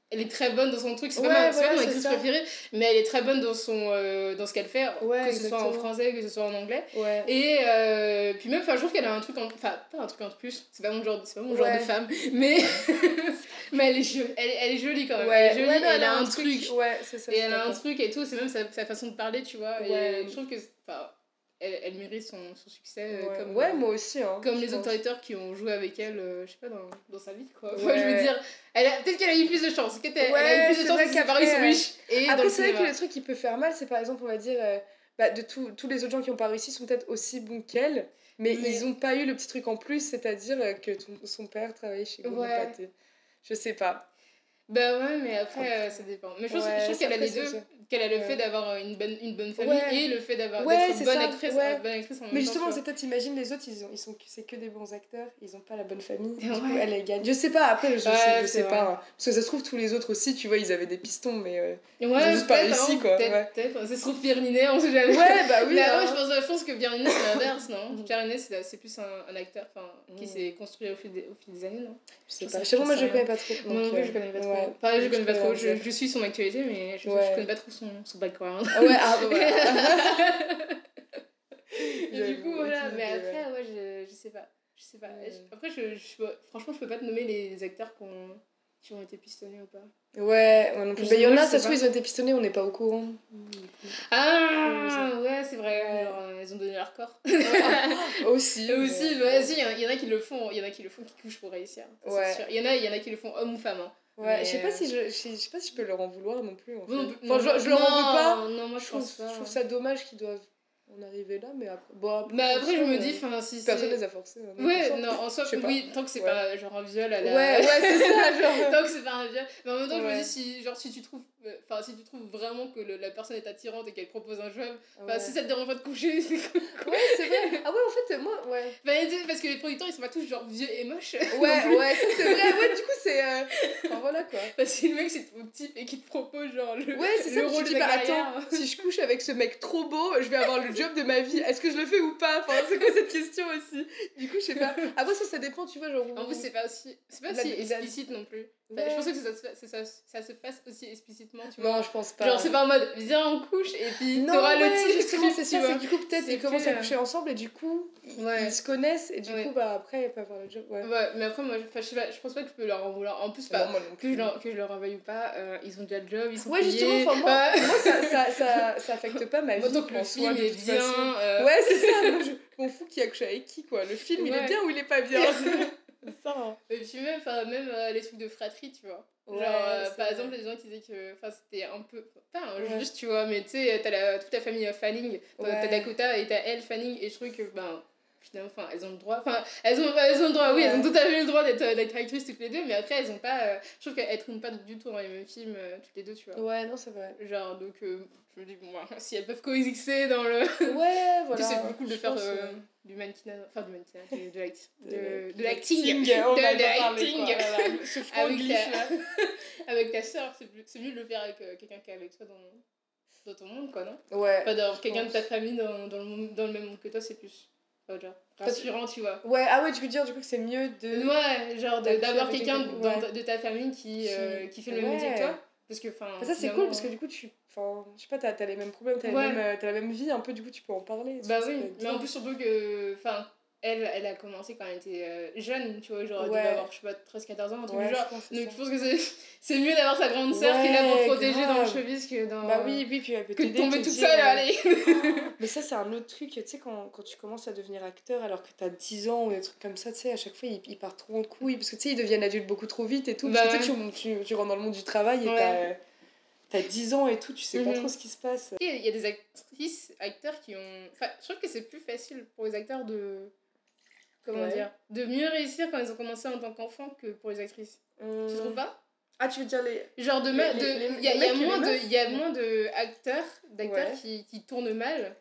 Elle est très bonne dans son truc, c'est Ouais, pas, ma, voilà, pas mon actrice préférée, mais elle est très bonne dans, son, euh, dans ce qu'elle fait, Ouais, que ce soit en exactement. français, que ce soit en anglais. Ouais. Et euh, puis même, enfin, je trouve qu'elle a un truc en. Enfin, pas un truc en plus, c'est pas mon genre, c'est pas mon genre de femme, mais. mais elle est, jo- elle, elle est jolie quand même. Elle est jolie, non, elle, a un truc. C'est ça. et elle a un truc et tout, c'est même sa, sa façon de parler, tu vois. Et je trouve que. Enfin, elle, elle mérite son, son succès euh, Ouais, comme. ouais, moi aussi. Hein, comme les pense. autres acteurs qui ont joué avec elle, euh, je sais pas, dans, dans sa vie, quoi. Enfin, je veux dire, elle peut-être qu'elle a eu plus de chance. Peut-être qu'elle elle a eu plus de chance vrai parce que ses parents ils sont riches. Et Après, c'est vrai que le truc qui peut faire mal, c'est par exemple, on va dire, euh, bah, de tous tous les autres gens qui ont pas réussi sont peut-être aussi bons qu'elle, mais, Mais- ils ont pas eu le petit truc en plus, c'est-à-dire euh, que ton- son père travaillait chez Gourmet Ouais. Pâté. Je sais pas. Bah ouais, mais après, euh, ça dépend. Mais je pense, Ouais, je c'est qu'elle a les deux. Qu'elle a le fait d'avoir une bonne, une bonne famille Ouais. et le fait d'avoir Ouais, c'est bonne ça, actrice, euh, bonne actrice en même Mais temps, justement, c'est peut-être, imagine les autres, ils ont, ils sont, c'est que des bons acteurs, ils ont pas la bonne famille. Du Ouais. coup, elle, elle gagne. Je sais pas, après, je, sais, je sais vrai. pas. hein. Parce que ça se trouve, tous les autres aussi, tu vois, ils avaient des pistons, mais. euh, Ouais, ont juste pas réussi, hein, quoi, Peut-être, ouais. peut-être. Ça se trouve Pierre on sait jamais. Ouais, bah oui. mais hein. après, je pense, je pense que Pierre c'est l'inverse, non? Pierre c'est c'est plus un, un acteur qui Mm. s'est construit au fil, des, années, non? Je sais pas. sais- Je t'avoue, je moi, sais je connais pas trop. Moi non plus, je connais pas trop. Ouais. Pareil, je connais pas trop. rien Je, je suis son actualité, mais je, Ouais. je connais pas trop son, son background. Ah ouais, ah bah voilà. Et du coup, voilà. Mais après, ouais, je, je sais pas. Je sais pas. Ouais. Je- Après, je, je, franchement, je peux pas te nommer les acteurs qui ont, qui ont été pistonnés ou pas. Ouais, moi non plus. Bah, il y en a, ça se trouve, ils ont été pistonnés, on n'est pas au courant. Ah, ouais, c'est vrai. Ouais. Genre, euh, ils ont donné leur corps. Aussi. Eux aussi, mais- bah, il y en a- qui le font. Il y en a qui le font qui couchent pour réussir. Ouais. Il y en a, il y en a qui le font homme ou femme. hein. Ouais, je sais pas euh, si je, je sais pas si je peux leur en vouloir non plus. En fait. Non Enfin, je, je leur en veux pas. Non, moi je Je trouve, pense pas. je trouve ça dommage qu'ils doivent. on arrivait là, mais après. Bon, après, Mais Bah, après, je me euh, dis, enfin, si Personne les a forcés. hein, Ouais, non, en soi, oui, tant que c'est Ouais. pas genre un viol à la. Ouais, ouais, c'est ça, genre. tant que c'est pas un viol. Mais en même temps, je me dis, si, genre, si tu trouves. Enfin, si tu trouves vraiment que le- la personne est attirante et qu'elle propose un job, Ouais. si ça te dérange pas de coucher, c'est cool. Ouais, c'est vrai. Ah ouais, en fait, moi, ouais. Sais, parce que les producteurs, ils sont pas tous genre vieux et moches. Ouais, ouais, ça c'est vrai. Ouais, du coup, c'est. euh, Enfin, voilà quoi. Parce que le mec, c'est ton type et qui te propose genre le, Ouais, c'est le ça. rôle Tu de dis, bah attends, si je couche avec ce mec trop beau, je vais avoir le job de ma vie. Est-ce que je le fais ou pas? Enfin, c'est quoi cette question aussi? Du coup, je sais pas. Après, ça, ça dépend, tu vois, genre. En plus, c'est pas aussi, c'est pas la- explicite non plus. Enfin, je pensais que ça, se ça, ça, se fasse aussi explicitement, tu vois. Non, je pense pas. Genre, c'est pas en mode viens on couche et puis Non, t'auras ouais, le type justement, c'est ça. C'est du coup, peut-être ils commencent à euh, coucher ensemble et du coup, ils- Ouais. ils se connaissent et du Ouais. coup, bah après, ils peuvent avoir le job. Ouais. Mais après, moi, je, je, sais pas, je pense pas que je peux leur en vouloir. En plus, Non, pas moi non que, je leur, que je leur en veuille ou pas, euh, ils ont déjà le job, ils sont Ouais, payés. justement, enfin, moi, moi ça, ça, ça, ça affecte pas ma vie. Autant que le film est bien. euh, Ouais, c'est ça. Je m'en fous qui a couché avec qui, quoi. Le film, il est bien ou il est pas bien. c'est ça. hein. Et puis même, même euh, les trucs de fratrie, tu vois. Ouais, Genre, euh, par exemple, les gens qui disaient que c'était un peu. Pas Ouais. injuste, tu vois, mais tu sais, t'as la- toute la famille Fanning, t'as Ouais. Dakota et t'as elle, Fanning, et je trouve que, ben. Finalement, enfin, elles ont le droit. Enfin, elles ont, elles ont le droit, oui, elles ont tout à fait le droit d'être euh, d'être actrices toutes les deux, mais après, elles ont pas. euh, je trouve qu'elles tournent pas du tout dans les mêmes films, euh, toutes les deux, tu vois. Ouais, non, c'est vrai. Genre, donc, euh, je me dis, bon, bah, si elles peuvent coexister dans le. Ouais, voilà. c'est plus cool de faire du mannequinat, enfin du mannequinat, de, de, de- de, de l'acting, de, avec, ta, là. avec ta soeur, c'est plus- c'est mieux de le faire avec euh, quelqu'un qui est avec toi dans, dans ton monde, quoi, non? Ouais. Pas d'avoir quelqu'un de ta famille dans, dans, le, dans le même monde que toi, c'est plus enfin, genre, rassurant, tu vois. Ouais, ah ouais, tu veux dire du coup que c'est mieux de. Ouais, genre d'avoir quelqu'un ouais. de ta famille qui, euh, Qui- qui fait le même métier que toi. Parce que, enfin. Bah, ça c'est cool parce que du coup tu. Enfin, je sais pas, t'as les mêmes problèmes, t'as Ouais. euh, t'as la même vie un peu, du coup tu peux en parler. Bah oui, mais en plus surtout que, enfin, elle, elle a commencé quand elle était euh, jeune, tu vois, genre elle Ouais. devait avoir, je sais pas, 13-14 ans, un truc Ouais, du genre. je Donc je pense que c'est, mieux d'avoir sa grande sœur qui est là pour protéger dans le showbiz que dans... Bah oui, oui, puis elle peut que de tomber te toute seule, euh, allez Mais ça, c'est un autre truc, tu sais, quand, quand tu commences à devenir acteur alors que t'as 10 ans ou des trucs comme ça, tu sais, à chaque fois, ils, ils partent trop en couille parce que tu sais, ils deviennent adultes beaucoup trop vite et tout. Bah tu, tu, tu, rentres dans le monde du travail et Ouais. t'as, t'as 10 ans et tout, tu sais pas Mhm. trop ce qui se passe. Il y a des actrices, acteurs qui ont... Enfin, je trouve que c'est plus facile pour les acteurs de... Comment Ouais. dire De mieux réussir quand ils ont commencé en tant qu'enfants que pour les actrices. Tu trouves pas? Ah, tu veux dire les. Genre de Les- de il y a, il y a moins de il y a moins de acteurs d'acteurs Ouais. qui, qui tournent mal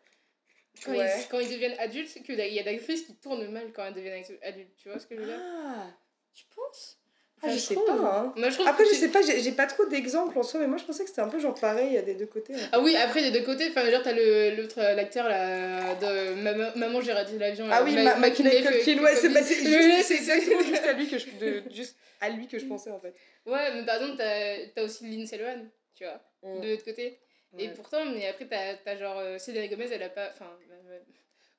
quand, Ouais. ils, quand ils deviennent adultes que d'a- il y a d'actrices qui tournent mal quand elles deviennent adultes tu vois ce que je veux dire? Ah, tu penses? Ah, je je sais trouve. pas, hein. moi je trouve Après, je sais pas, j'ai pas trop d'exemples en soi, mais moi je pensais que c'était un peu genre pareil, à des deux côtés. ah oui après des deux côtés enfin genre t'as le l'autre euh, l'acteur là de maman, maman j'ai raté l'avion Ah oui, Ma- Culkin, Culkin, ouais, c'est bah, juste- exactement à lui que je, de- juste à lui que je pensais en fait. ouais mais par exemple t'as t'as aussi Lindsay Lohan tu vois de l'autre côté Et pourtant, mais après, t'as as genre euh, Selena Gomez, elle a pas. Enfin, euh,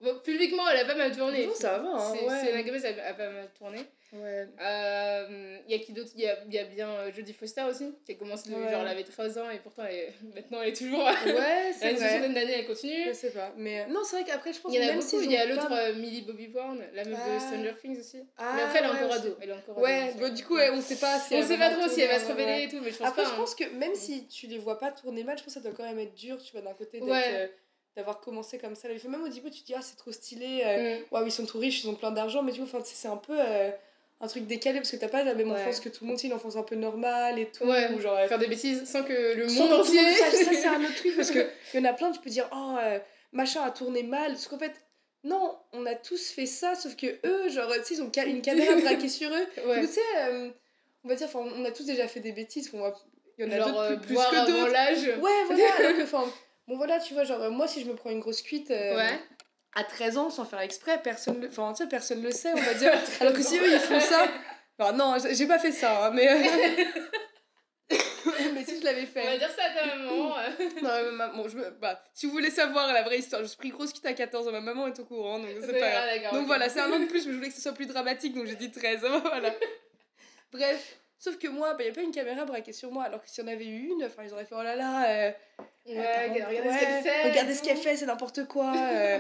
euh, publiquement, elle a pas mal tourné. Non, ça va, hein. Selena Gomez a, a pas mal tourné. Ouais. Euh, Il y a qui d'autre? Il y a, il y a bien euh, Jodie Foster aussi, qui a commencé, Ouais. genre, elle avait 13 ans et pourtant, elle est- maintenant, elle est toujours. Ouais, elle c'est une vrai. soixantaine d'années, elle continue. Je sais pas. Mais euh, non, c'est vrai qu'après, je pense Il y en que a même beaucoup. Il y a l'autre pas- euh, Millie Bobby Brown, la meuf Ah. de Stranger Things aussi. Ah, mais après, elle est ouais, encore ado. Elle est encore Ouais, ado, bon, du coup, ouais, on sait pas si On sait pas trop si elle va se ouais, rebeller ouais. et tout, mais je pense Après, pas. je hein. pense que même si tu les vois pas tourner mal, je pense que ça doit quand même être dur, tu vois, d'un côté, Ouais. euh, d'avoir commencé comme ça. Même au début, tu te dis, ah, c'est trop stylé, euh, Mm. waouh, ils sont tout riches, ils ont plein d'argent, mais du coup, c'est un peu euh, un truc décalé parce que t'as pas la même Ouais. enfance que tout le monde, c'est une enfance un peu normale et tout. Ouais, ou genre, faire des bêtises sans que le monde entier. sache. ça, c'est un autre truc parce qu'il y en a plein, tu peux dire, oh, euh, machin a tourné mal, parce qu'en fait, non, on a tous fait ça, sauf que eux, genre, tu sais, ils ont une caméra braquée sur eux. Ouais. Tu sais, euh, on va dire, on a tous déjà fait des bêtises, on va- il y en a d'autres euh, plus, que d'autres. Ouais, voilà, alors que, enfin, bon voilà, tu vois, genre, moi, si je me prends une grosse cuite Ouais. À 13 ans, sans faire exprès, personne le, enfin, personne le sait, on va dire. alors que si eux, ils font ça, enfin, non, j'ai pas fait ça, hein, mais... mais si je l'avais On va fait. dire ça à ta maman. euh. Non, ma- bon, je bah, si vous voulez savoir la vraie histoire, je suis pris grosse cuite à 14 ans, ma maman est au courant, donc c'est pas. Ah, Donc voilà, c'est un an de plus, mais je voulais que ce soit plus dramatique, donc j'ai dit 13. voilà. Bref, sauf que moi, il n'y a pas une caméra braquée sur moi, alors que si on avait eu une, ils auraient fait oh là là, euh, Ouais, euh, regardez ouais, ce qu'elle fait. regardez ce qu'elle fait, c'est n'importe quoi. euh.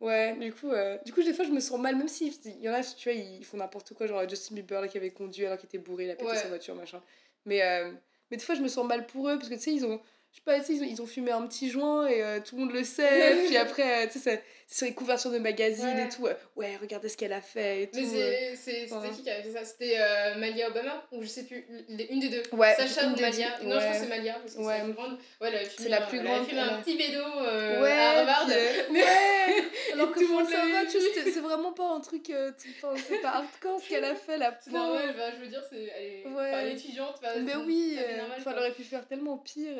Ouais, du coup, euh, du coup, des fois, je me sens mal, même si il y en a, tu vois, ils font n'importe quoi, genre Justin Bieber là, qui avait conduit alors qu'il était bourré, il a pété Ouais. sa voiture, machin. Mais, euh, mais des fois, je me sens mal pour eux, parce que tu sais, ils ont. je sais pas, ils ont, ils ont fumé un petit joint et euh, tout le monde le sait. puis après, euh, tu sais, sur les couvertures de magazines Ouais. et tout. euh, ouais, regardez ce qu'elle a fait et tout. Mais euh. c'est- c'est- c'était qui qui avait fait ça? C'était euh, Malia Obama Ou je sais plus, une des deux. Ouais, Sacha ou Malia Non, je pense ouais. que c'est Malia, parce que Ouais. c'est la plus grande. Ouais, elle filmé la un- plus elle grande, filmé elle un a- petit bédo euh, ouais, à Harvard. puis, ouais Alors que tout le monde ça c'est vraiment pas un truc. c'est pas hardcore ce qu'elle a fait, la C'est pauvre. normal, bah, je veux dire, c'est, elle, est, Ouais. enfin, étudiante. bah, Mais c'est oui, elle aurait pu faire tellement pire.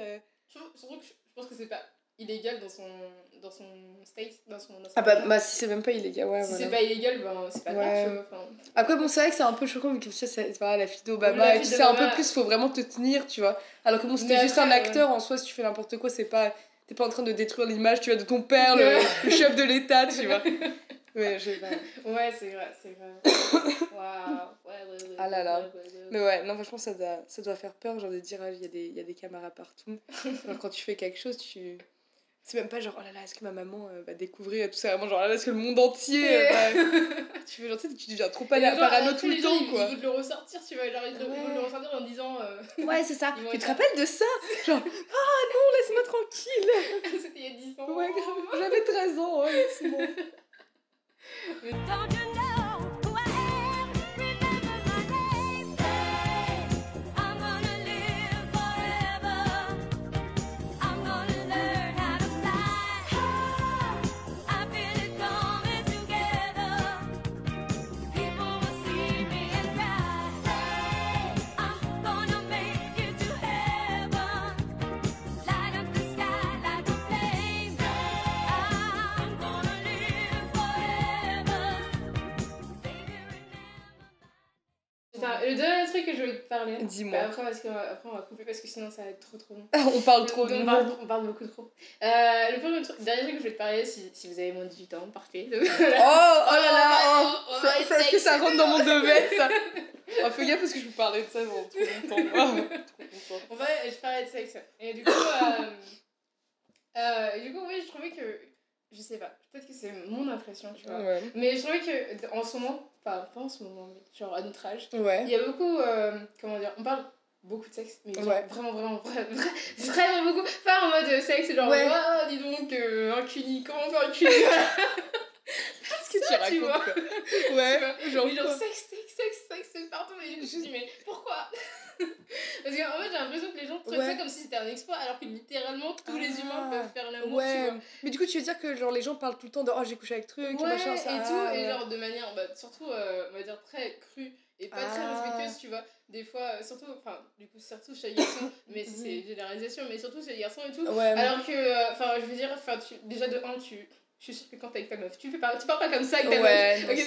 Surtout que je je pense que c'est pas illégal dans son, dans son state, dans son, dans son Ah bah, bah, si c'est même pas illégal, ouais. si voilà. c'est pas illégal, ben c'est pas grave, Ouais. tu vois. enfin. Après, bon, c'est vrai que c'est un peu choquant, mais que tu sais, c'est voilà, la fille d'Obama, et tu sais un peu plus, faut vraiment te tenir, tu vois. Alors que bon, c'était juste après, un acteur en soi, si tu fais n'importe quoi, c'est pas. T'es pas en train de détruire l'image, tu vois, de ton père, le, chef de l'État, tu vois. Ouais, je sais pas. Ouais, c'est vrai, c'est vrai. Waouh. Ouais, ouais, ouais, Ah là là. Mais ouais, non, franchement, ça doit, ça doit faire peur, genre de dire, ah, il y, a des- y a des caméras partout. Alors, quand tu fais quelque chose, tu. C'est même pas genre, oh là là, est-ce que ma maman euh, va découvrir tout ça, vraiment genre, oh là là, est-ce que le monde entier. euh, va- tu fais genre, tu sais, tu deviens trop genre, parano tout le gens, temps, ils- quoi. Ils veulent le ressortir, tu vois, genre ils, ils veulent Ouais. le ressortir en disant. euh, Ouais, c'est ça. Tu te rappelles de ça? Genre, ah non, laisse-moi tranquille. C'était il y a 10 ans. Ouais. J'avais 13 ans, ouais, c'est bon. Le dernier truc que je voulais te parler. Dis-moi. Après, parce va, après, on va couper parce que sinon ça va être trop trop long. On parle trop. on, parle, on parle beaucoup trop. Euh, le premier truc, dernier truc que je voulais te parler, si, si vous avez moins de 18 ans, parfait. Oh, oh là là, oh. Oh, oh, Ça- oh, ça- Est-ce que ça rentre dans mon domaine, ça Oh, fais gaffe parce que je vous parlais de ça pendant trop longtemps. Oh, trop longtemps. On va, je parlais de sexe. Et du coup, euh, euh, et du coup, oui, je trouvais que. Je sais pas, peut-être que c'est mon impression, tu vois. Ouais. Mais je trouvais que en ce moment, enfin, pas en ce moment, mais genre à notre âge, il Ouais. y a beaucoup. euh, comment dire On parle beaucoup de sexe, mais genre Ouais. vraiment, vraiment, vraiment, vraiment beaucoup. Pas en mode sexe, genre, Ouais. ah, dis donc, euh, un cuni, comment faire un cuni Qu'est-ce que tu vois. racontes quoi Ouais, genre Mais genre, sexe, sexe, sexe, sexe, partout. Et je me dit, mais pourquoi? Parce qu'en fait, j'ai l'impression que les gens traitent Ouais. ça comme si c'était un exploit, alors que littéralement, tous les Ah. humains peuvent faire l'amour, tu Ouais, vois. mais du coup, tu veux dire que genre les gens parlent tout le temps de oh j'ai couché avec truc, Ouais, machin, ça. et ah, tout, et ouais. genre de manière, bah, surtout, euh, on va dire, très crue et pas très Ah. respectueuse, tu vois. Des fois, euh, surtout, enfin, du coup, surtout chez les garçons, mais Mhm. c'est généralisation, mais surtout chez les garçons et tout. Ouais, Alors que, euh, enfin, je veux dire, tu, déjà de 1, tu. Je suis sûre que quand t'es avec ta meuf, tu, fais pas, tu parles pas comme ça avec ta Ouais, meuf. non, Ok,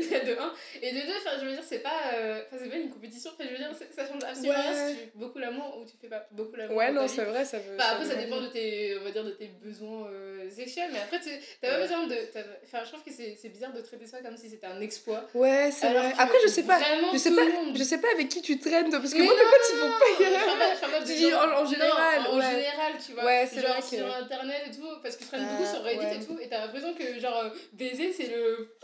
c'est de 1. Et de 2, enfin, je veux dire, c'est pas, euh, c'est pas une compétition. Je veux dire, ça change absolument rien Ouais. si tu fais beaucoup l'amour ou tu fais pas beaucoup l'amour. Ouais, non, c'est vrai, ça veut. Enfin, après, ça dépend de tes, on va dire, de tes besoins euh, sexuels, mais après, t'as pas Ouais. besoin de. Enfin, je trouve que c'est bizarre de traiter ça comme si c'était un exploit. Ouais, c'est vrai. Après, je sais pas. Je sais pas, je sais pas avec qui tu traînes, parce que moi, mes potes, ils non, pas. dis gens- en- général, en ouais. général, tu vois. Ouais, c'est genre sur internet et tout, parce que je traîne Ah, beaucoup sur Reddit ouais. et tout, et t'as l'impression que genre euh, baiser c'est le.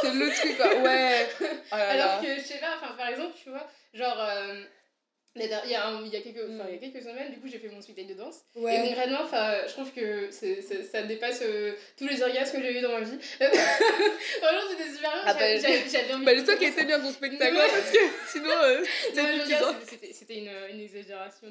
C'est le truc, quoi. Ouais. Oh là là. Alors que je sais pas, par exemple, tu vois, genre. euh, il y, a un- il y, a quelques, il y a quelques semaines, du coup, j'ai fait mon spectacle de danse. Et Mm. Ouais. concrètement, enfin, je trouve que c'est, c'est- ça dépasse euh, tous les orgasmes que j'ai eu dans ma vie. Vraiment, c'était super bien. Ah bah, J'avais- envie Bah, dis-toi qu'il était bien ton spectacle, Ouais. hein, parce que sinon, euh, c'était une, une exagération.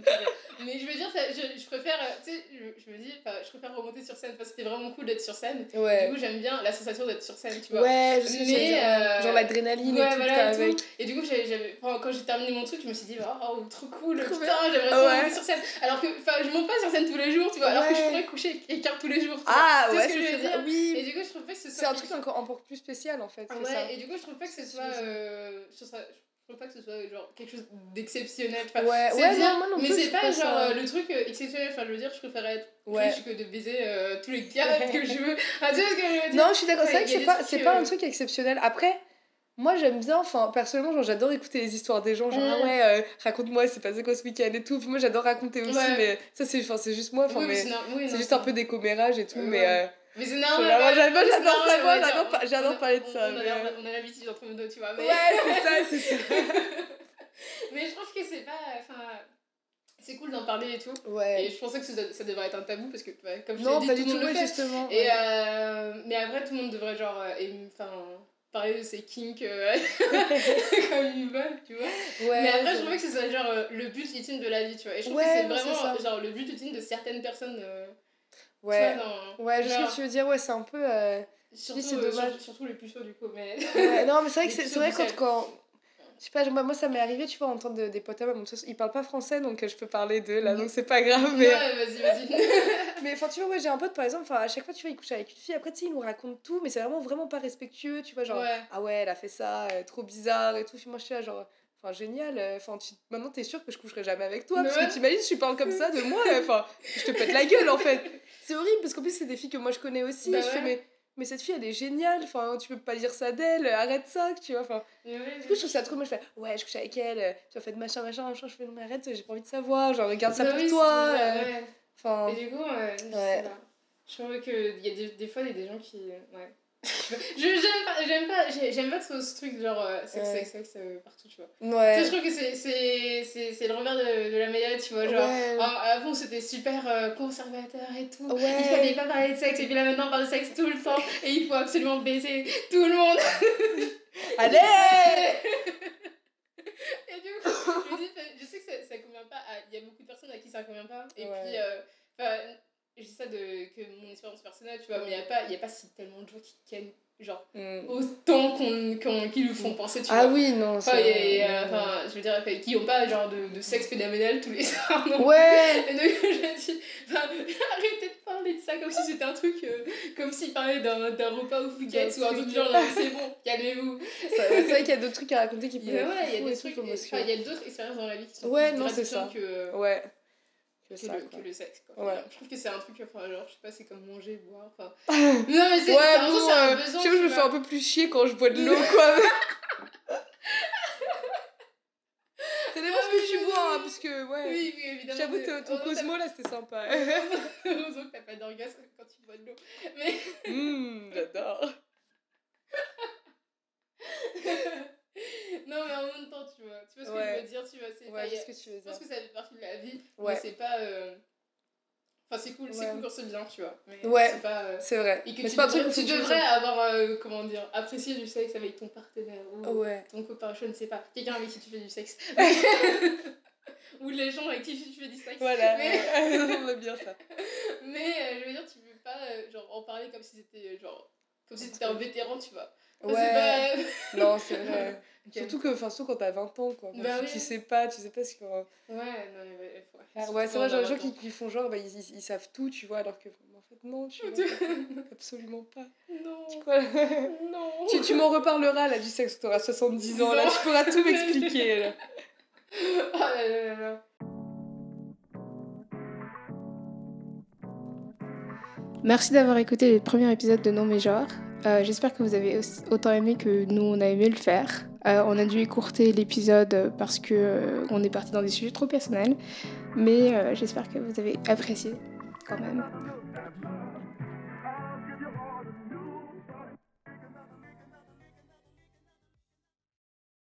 Mais je veux dire, ça- je, je préfère, euh, tu sais, je, je me dis, je préfère remonter sur scène parce que c'était vraiment cool d'être sur scène. Ouais. Du coup, j'aime bien la sensation d'être sur scène, tu vois. Ouais, je Mais, euh, Genre l'adrénaline et tout, voilà, et. Et du coup, enfin, quand j'ai terminé mon truc, je me suis dit, oh, trop cool, Trop putain, j'aimerais trop Ouais. monter sur scène. Alors que, enfin, je monte pas sur scène tous les jours, tu vois, alors que je pourrais coucher avec quelqu'un tous les jours. tu. Ah, vois ouais, ce que ça, je veux dire. Oui. Et du coup, je trouve pas que ce soit. C'est un truc encore, encore plus spécial, en fait. ça. Et du coup, je trouve pas que ce soit. ça. euh, je, trouve ça- je trouve pas que ce soit genre quelque chose d'exceptionnel. Enfin, Ouais, c'est ouais, bien, non, moi non mais c'est pas genre ça- euh, le truc euh, exceptionnel. Enfin, je veux dire, je préférais être Ouais. riche que de baiser euh, tous les gars que je veux. Ah, tu vois ce que je veux dire? Non, je suis d'accord. C'est vrai que c'est pas, pas un truc exceptionnel. Après, moi j'aime bien, enfin personnellement, genre j'adore écouter les histoires des gens. Genre, Mm. ah ouais, euh, raconte-moi, c'est passé quoi ce week-end et tout. Puis moi j'adore raconter aussi, Ouais. mais ça c'est enfin, c'est juste moi. Oui, mais c'est no- oui, c'est non, juste un peu des commérages et tout. Ouais. Mais euh, Mais c'est normal. j'adore ouais, j'adore c'est ça, normal, moi ouais, j'adore genre, par- j'adore on a- parler de on- ça. On mais, euh, on a l'habitude entre nous deux, tu vois. Mais... Ouais, c'est ça, c'est ça. mais je trouve que c'est pas. Enfin. c'est cool d'en parler et tout. Ouais. Et je pensais que ça, ça devrait être un tabou parce que, comme je Non, t'ai dit, tout le monde le fait. justement. Et, euh, mais après, tout le monde devrait genre. euh, Enfin. Parler de ses kinks euh, comme ils veulent, tu vois. Ouais, mais après, je trouvais que c'est ça, genre euh, le but ultime de la vie, tu vois. Et je trouve Ouais, que c'est vraiment genre le but ultime de certaines personnes. euh, Ouais. vois, dans- Ouais, je sais ce que tu veux dire, ouais, c'est un peu. Surtout, c'est dommage. sur- surtout les puceaux, du coup. Mais... Ouais, non, mais c'est vrai que c'est vrai quand. quand... Je sais pas, moi, ça m'est arrivé, tu vois, entendre de- des potes à moi, ils parlent pas français donc euh, je peux parler d'eux là, donc c'est pas grave. Mais, Ouais, vas-y, vas-y. mais enfin, tu vois, ouais, j'ai un pote par exemple, à chaque fois, tu vois, il couche avec une fille, après, tu sais, il nous raconte tout, mais c'est vraiment, vraiment pas respectueux, tu vois, genre, Ouais. ah ouais, elle a fait ça, euh, trop bizarre et tout. Puis moi, je suis là, genre, enfin, génial, euh, enfin, tu... maintenant, t'es sûr que je coucherai jamais avec toi, Mais parce ouais. que t'imagines, tu parles comme ça de moi, enfin, je te pète la gueule en fait. C'est horrible parce qu'en plus, c'est des filles que moi je connais aussi, Bah je fais, mais. Mais cette fille, elle est géniale, enfin, tu peux pas dire ça d'elle, arrête ça, tu vois, enfin. Du coup, je trouve ça trop. Moi, je fais, ouais, je couche avec elle, euh, tu as fait de machin, machin, machin. Je fais, non, mais arrête, j'ai pas envie de savoir, genre, regarde ça Bah pour toi. euh. Enfin, Et du coup, ouais. Je trouve qu'il y a des, des fois, il y a des gens qui. Ouais. J'aime pas, j'aime pas, j'ai- j'aime pas trop ce truc genre euh, sexe, Ouais. sexe, sexe euh, partout, tu vois. Tu sais, ouais. je trouve que c'est, le revers de, de la médaille, tu vois. Genre, Ouais. ah, avant c'était super euh, conservateur et tout. Ouais. Il fallait pas parler de sexe, et puis là maintenant on parle de sexe tout le temps, et il faut absolument baiser tout le monde. Allez Et du coup, je me dis, je sais que ça, ça convient pas à. Il y a beaucoup de personnes à qui ça convient pas. Et Ouais. puis, euh, dis ça de que mon expérience personnelle, tu vois, mais il n'y a, pas- il y a pas si tellement de gens qui tiennent, genre, Mm. autant qu'on, qu'on, qui nous font penser, tu Ah vois. oui, non, Enfin, euh, enfin, je veux dire, qui ont pas genre de, de sexe phénoménal tous les soirs, non Ouais Et donc, je me dis, enfin, arrêtez de parler de ça comme si c'était un truc, euh, comme s'ils parlaient d'un, d'un repas au Fouquet's ou un truc du genre, mais c'est bon, calmez-vous. C'est vrai qu'il y a d'autres trucs à raconter qui Il peuvent y a, être ouais, il y a des trucs, il y a d'autres expériences dans la vie qui sont Ouais, non, c'est ça. que, Ouais. Que ça, le, quoi. que le sexe. Quoi. Ouais. Je trouve que c'est un truc, enfin, genre, je sais pas, c'est comme manger, boire, enfin... non, mais c'est, Ouais, bon, un euh, besoin, tu je me vois. fais un peu plus chier quand je bois de l'eau, quoi. Ça dépend Ah ce que oui, tu bois, hein, parce que, ouais. Oui, oui, évidemment. J'avoue, ton Cosmo, là, c'était sympa. Heureusement que t'as pas d'orgasme quand tu bois de l'eau. Mais... Hum, j'adore. Non, mais en même temps, tu vois. Tu vois ce que Ouais. je veux dire, tu vois. C'est, Ouais, ce que tu veux Je pense que ça fait partie de la vie, Ouais. mais c'est pas... euh, Enfin, c'est cool, c'est cool quand c'est bien, tu vois. Mais Ouais. c'est pas... euh, C'est vrai. Et que Mais tu pas un truc tu devrais avoir, euh, comment dire, apprécié du sexe avec ton partenaire ou Ouais. ton copain, je ne sais pas, quelqu'un avec qui tu fais du sexe. ou les gens avec qui tu fais du sexe. Voilà. Mais, On aime bien ça. mais euh, je veux dire, tu peux pas genre, en parler comme si c'était genre. Comme si c'était un vétéran, tu vois. Ouais. Pas... Non, c'est vrai. Surtout que, enfin, surtout quand t'as 20 ans, quoi. Bah tu, oui. tu sais pas, tu sais pas ce que. Ouais, non, mais ouais, Ah, ouais, c'est vrai, genre, les gens 20 qui, qui font genre, bah, ils, ils, ils savent tout, tu vois, alors que, en fait, non, tu vois. Absolument pas. Non, Quoi non. tu tu m'en reparleras, là, du sexe, t'auras 70 ans, là, tu pourras tout m'expliquer, là. Oh là là là là. Merci d'avoir écouté le premier épisode de Non mais genre. Euh, J'espère que vous avez autant aimé que nous on a aimé le faire. Euh, on a dû écourter l'épisode parce que euh, on est parti dans des sujets trop personnels, mais euh, j'espère que vous avez apprécié quand même.